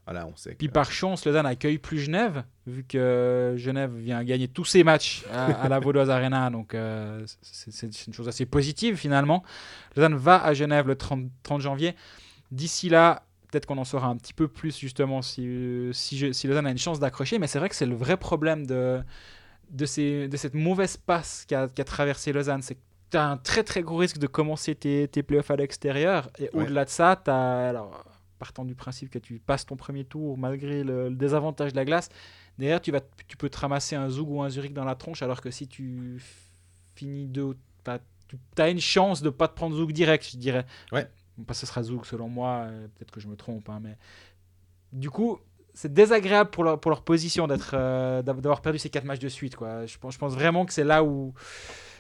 Voilà, on sait. que- Puis par chance, Lausanne accueille plus Genève, vu que Genève vient gagner tous ses matchs à, à la Vaudoise Arena. Donc euh, c'est une chose assez positive finalement. Lausanne va à Genève le 30, 30 janvier. D'ici là, peut-être qu'on en saura un petit peu plus justement si, si, je- si Lausanne a une chance d'accrocher. Mais c'est vrai que c'est le vrai problème de, de, ces, de cette mauvaise passe qu'a qu'a traversé Lausanne. C'est que tu as un très très gros risque de commencer tes, tes playoffs à l'extérieur. Et Ouais. au-delà de ça, tu as... Alors, partant du principe que tu passes ton premier tour malgré le, le désavantage de la glace, derrière tu, vas, tu peux te ramasser un Zug ou un Zurich dans la tronche, alors que si tu finis deux, bah, tu as une chance de pas te prendre Zug direct, je dirais. Ouais. Pas ce sera Zug selon moi, euh, peut-être que je me trompe, hein, mais du coup. C'est désagréable pour leur, pour leur position d'être, euh, d'av- d'avoir perdu ces quatre matchs de suite. Quoi. Je, pense, je pense vraiment que c'est là où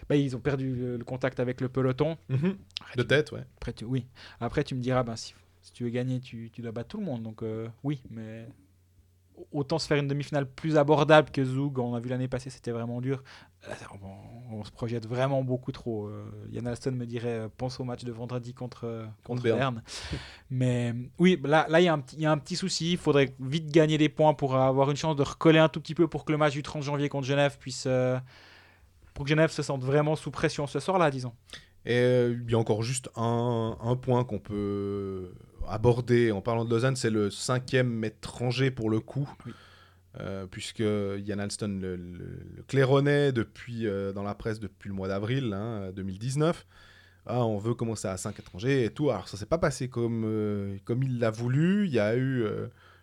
bah, ils ont perdu le, le contact avec le peloton. Mhm. De tête, ouais. Après, tu, oui. Après, tu me diras, ben, si, si tu veux gagner, tu, tu dois battre tout le monde. Donc, euh, oui, mais autant se faire une demi-finale plus abordable que Zug. On a vu l'année passée, c'était vraiment dur. Là, on, on se projette vraiment beaucoup trop. Euh, Yann Alston me dirait, euh, pense au match de vendredi contre, euh, contre Berne. Mais oui, là, là, il y, a un il y a un petit souci. Il faudrait vite gagner des points pour avoir une chance de recoller un tout petit peu pour que le match du 30 janvier contre Genève puisse. euh, pour que Genève se sente vraiment sous pression ce soir-là, disons. Et euh, il y a encore juste un, un point qu'on peut aborder en parlant de Lausanne, c'est le cinquième étranger pour le coup. Oui. Euh, puisque Yann Alston le, le- le claironnait depuis, euh, dans la presse depuis le mois d'avril hein, 2019. Ah, on veut commencer à 5 étrangers et tout. Alors ça s'est pas passé comme, euh, comme il l'a voulu. Il y a eu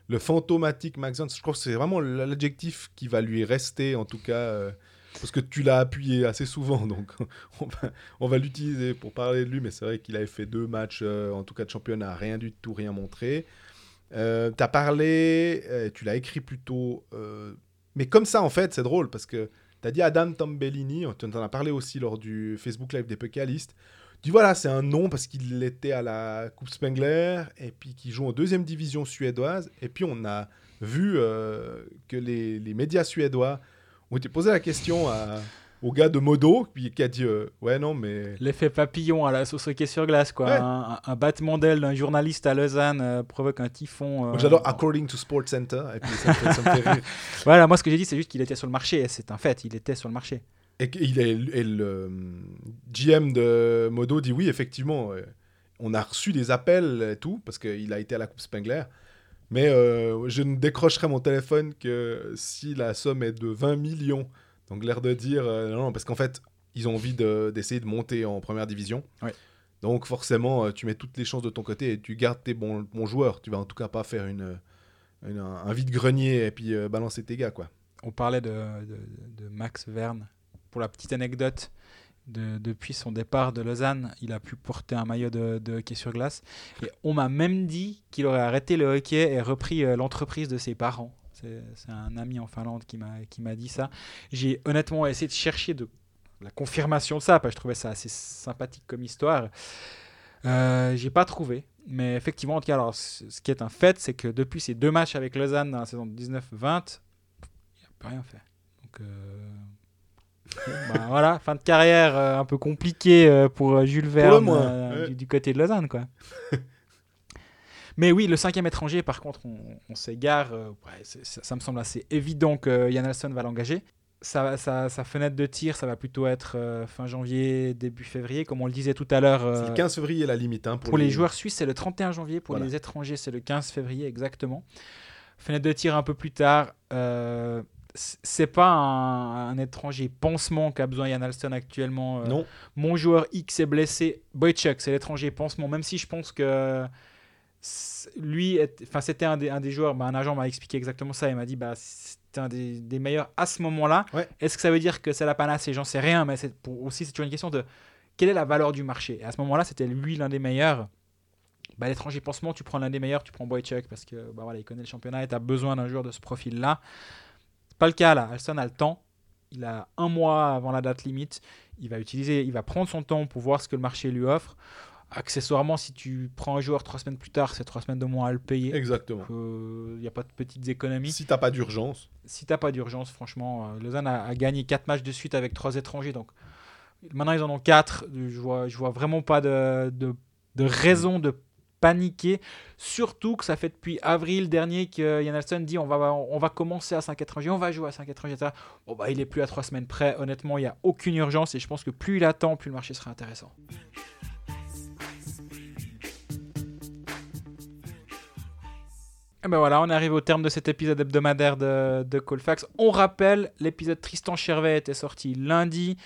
le fantomatique Max Jones. Je crois que c'est vraiment l'adjectif qui va lui rester en tout cas. Parce que tu l'as appuyé assez souvent, donc on va, on l'utiliser pour parler de lui, mais c'est vrai qu'il avait fait deux matchs, euh, en tout cas de championnat, rien du tout, rien montré. Euh, tu as parlé, euh, tu l'as écrit plutôt, euh, mais comme ça en fait, c'est drôle parce que tu as dit Adam Tambellini, tu en as parlé aussi lors du Facebook Live des Pécalistes. Tu voilà, c'est un nom parce qu'il était à la Coupe Spengler et puis qui joue en deuxième division suédoise. Et puis on a vu que les médias suédois ont été posé la question à- au gars de Modo qui, qui a dit euh, ouais non mais L'effet papillon à la sauce hockey sur glace, quoi. Ouais. Un, battement d'aile d'un journaliste à Lausanne euh, provoque un typhon. euh, j'adore according to Sports Center et puis ça me fait, ça me fait rire. Voilà, moi ce que j'ai dit, c'est juste qu'il était sur le marché. C'est un fait, il était sur le marché. Et, est, et le GM de Modo dit oui, effectivement, on a reçu des appels et tout, parce qu'il a été à la Coupe Spengler. Mais euh, je ne décrocherai mon téléphone que si la somme est de 20 millions. Donc l'air de dire, euh, non, non, parce qu'en fait, ils ont envie de- d'essayer de, monter en première division. Ouais. Donc forcément, euh, tu mets toutes les chances de ton côté et tu gardes tes bons, bons joueurs. Tu vas en tout cas pas faire une, une- un, un vide-grenier et puis euh, balancer tes gars, quoi. On parlait de, de- de Max Verne. Pour la petite anecdote, de- depuis son départ de Lausanne, il a pu porter un maillot de, hockey sur glace. Et on m'a même dit qu'il aurait arrêté le hockey et repris euh, l'entreprise de ses parents. C'est un ami en Finlande qui m'a dit ça. J'ai honnêtement essayé de chercher de la confirmation de ça, parce que je trouvais ça assez sympathique comme histoire. Euh, J'ai pas trouvé. Mais effectivement, en tout cas, alors, ce qui est un fait, c'est que depuis ces deux matchs avec Lausanne dans la saison 19-20, il n'a pas rien fait. Donc, euh, bah, voilà, fin de carrière euh, un peu compliquée euh, pour euh, Jules Verne euh, ouais. du, du côté de Lausanne, quoi. Mais oui, le cinquième étranger, par contre, on, on s'égare. ouais, ça, ça me semble assez évident que Yann Alston va l'engager. Sa, sa- sa fenêtre de tir, ça va plutôt être fin janvier, début février, comme on le disait tout à l'heure. C'est le 15 février la limite. hein, pour les joueurs suisses, c'est le 31 janvier. Pour Voilà. les étrangers, c'est le 15 février exactement. Fenêtre de tir un peu plus tard. C'est pas un, un étranger pansement qu'a besoin Yann Alston actuellement. Euh, Non, Mon joueur X est blessé. Boychuk, c'est l'étranger pansement. Même si je pense que lui, enfin c'était un des, un des joueurs. bah, un agent m'a expliqué exactement ça. Il m'a dit bah c'était un des, des meilleurs à ce moment-là. Ouais. Est-ce que ça veut dire que c'est la panacée J'en sais rien, mais c'est pour- aussi c'est toujours une question de quelle est la valeur du marché? Et à ce moment-là, c'était lui l'un des meilleurs. Bah, l'étranger pansement, tu prends l'un des meilleurs, tu prends Boychuk parce que bah, voilà, il connaît le championnat et tu as besoin d'un joueur de ce profil-là. Pas le cas là. Alston a le temps. Il a un mois avant la date limite. Il va utiliser, il va prendre son temps pour voir ce que le marché lui offre. Accessoirement, si tu prends un joueur trois semaines plus tard, c'est trois semaines de moins à le payer. exactement. Il n'y a pas de petites économies. Si t'as pas d'urgence, Si t'as pas d'urgence, franchement, euh, Lausanne a, a gagné 4 matchs de suite avec trois étrangers. Donc maintenant, ils en ont 4. Je vois, je vois vraiment pas de, de, de raison de paniquer. Surtout que ça fait depuis avril dernier que Yann Alston dit on va, on va commencer à 5 étrangers, on va jouer à 5 étrangers. etc. Bon, bah, il est plus à 3 semaines près. Honnêtement, il n'y a aucune urgence et je pense que plus il attend, plus le marché sera intéressant. Et ben voilà, on arrive au terme de cet épisode hebdomadaire de, de Colfax. On rappelle, l'épisode Tristan Chervet était sorti lundi.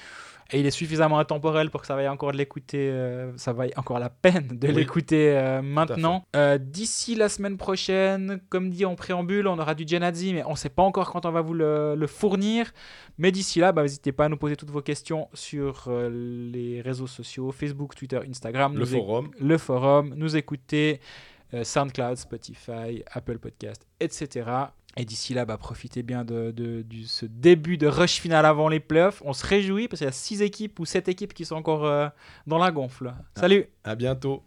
Et il est suffisamment intemporel pour que ça vaille encore de l'écouter, euh, ça vaille encore la peine de Oui. l'écouter euh, maintenant. Euh, D'ici la semaine prochaine, comme dit en préambule, on aura du Genadzi, mais on ne sait pas encore quand on va vous le, le fournir. Mais d'ici là, bah, n'hésitez pas à nous poser toutes vos questions sur les réseaux sociaux, Facebook, Twitter, Instagram. Le Nous forum. le forum, nous écouter, SoundCloud, Spotify, Apple Podcast, etc. Et d'ici là, bah, profitez bien de, ce début de rush final avant les playoffs. On se réjouit parce qu'il y a 6 équipes ou 7 équipes qui sont encore euh, dans la gonfle. Salut À bientôt.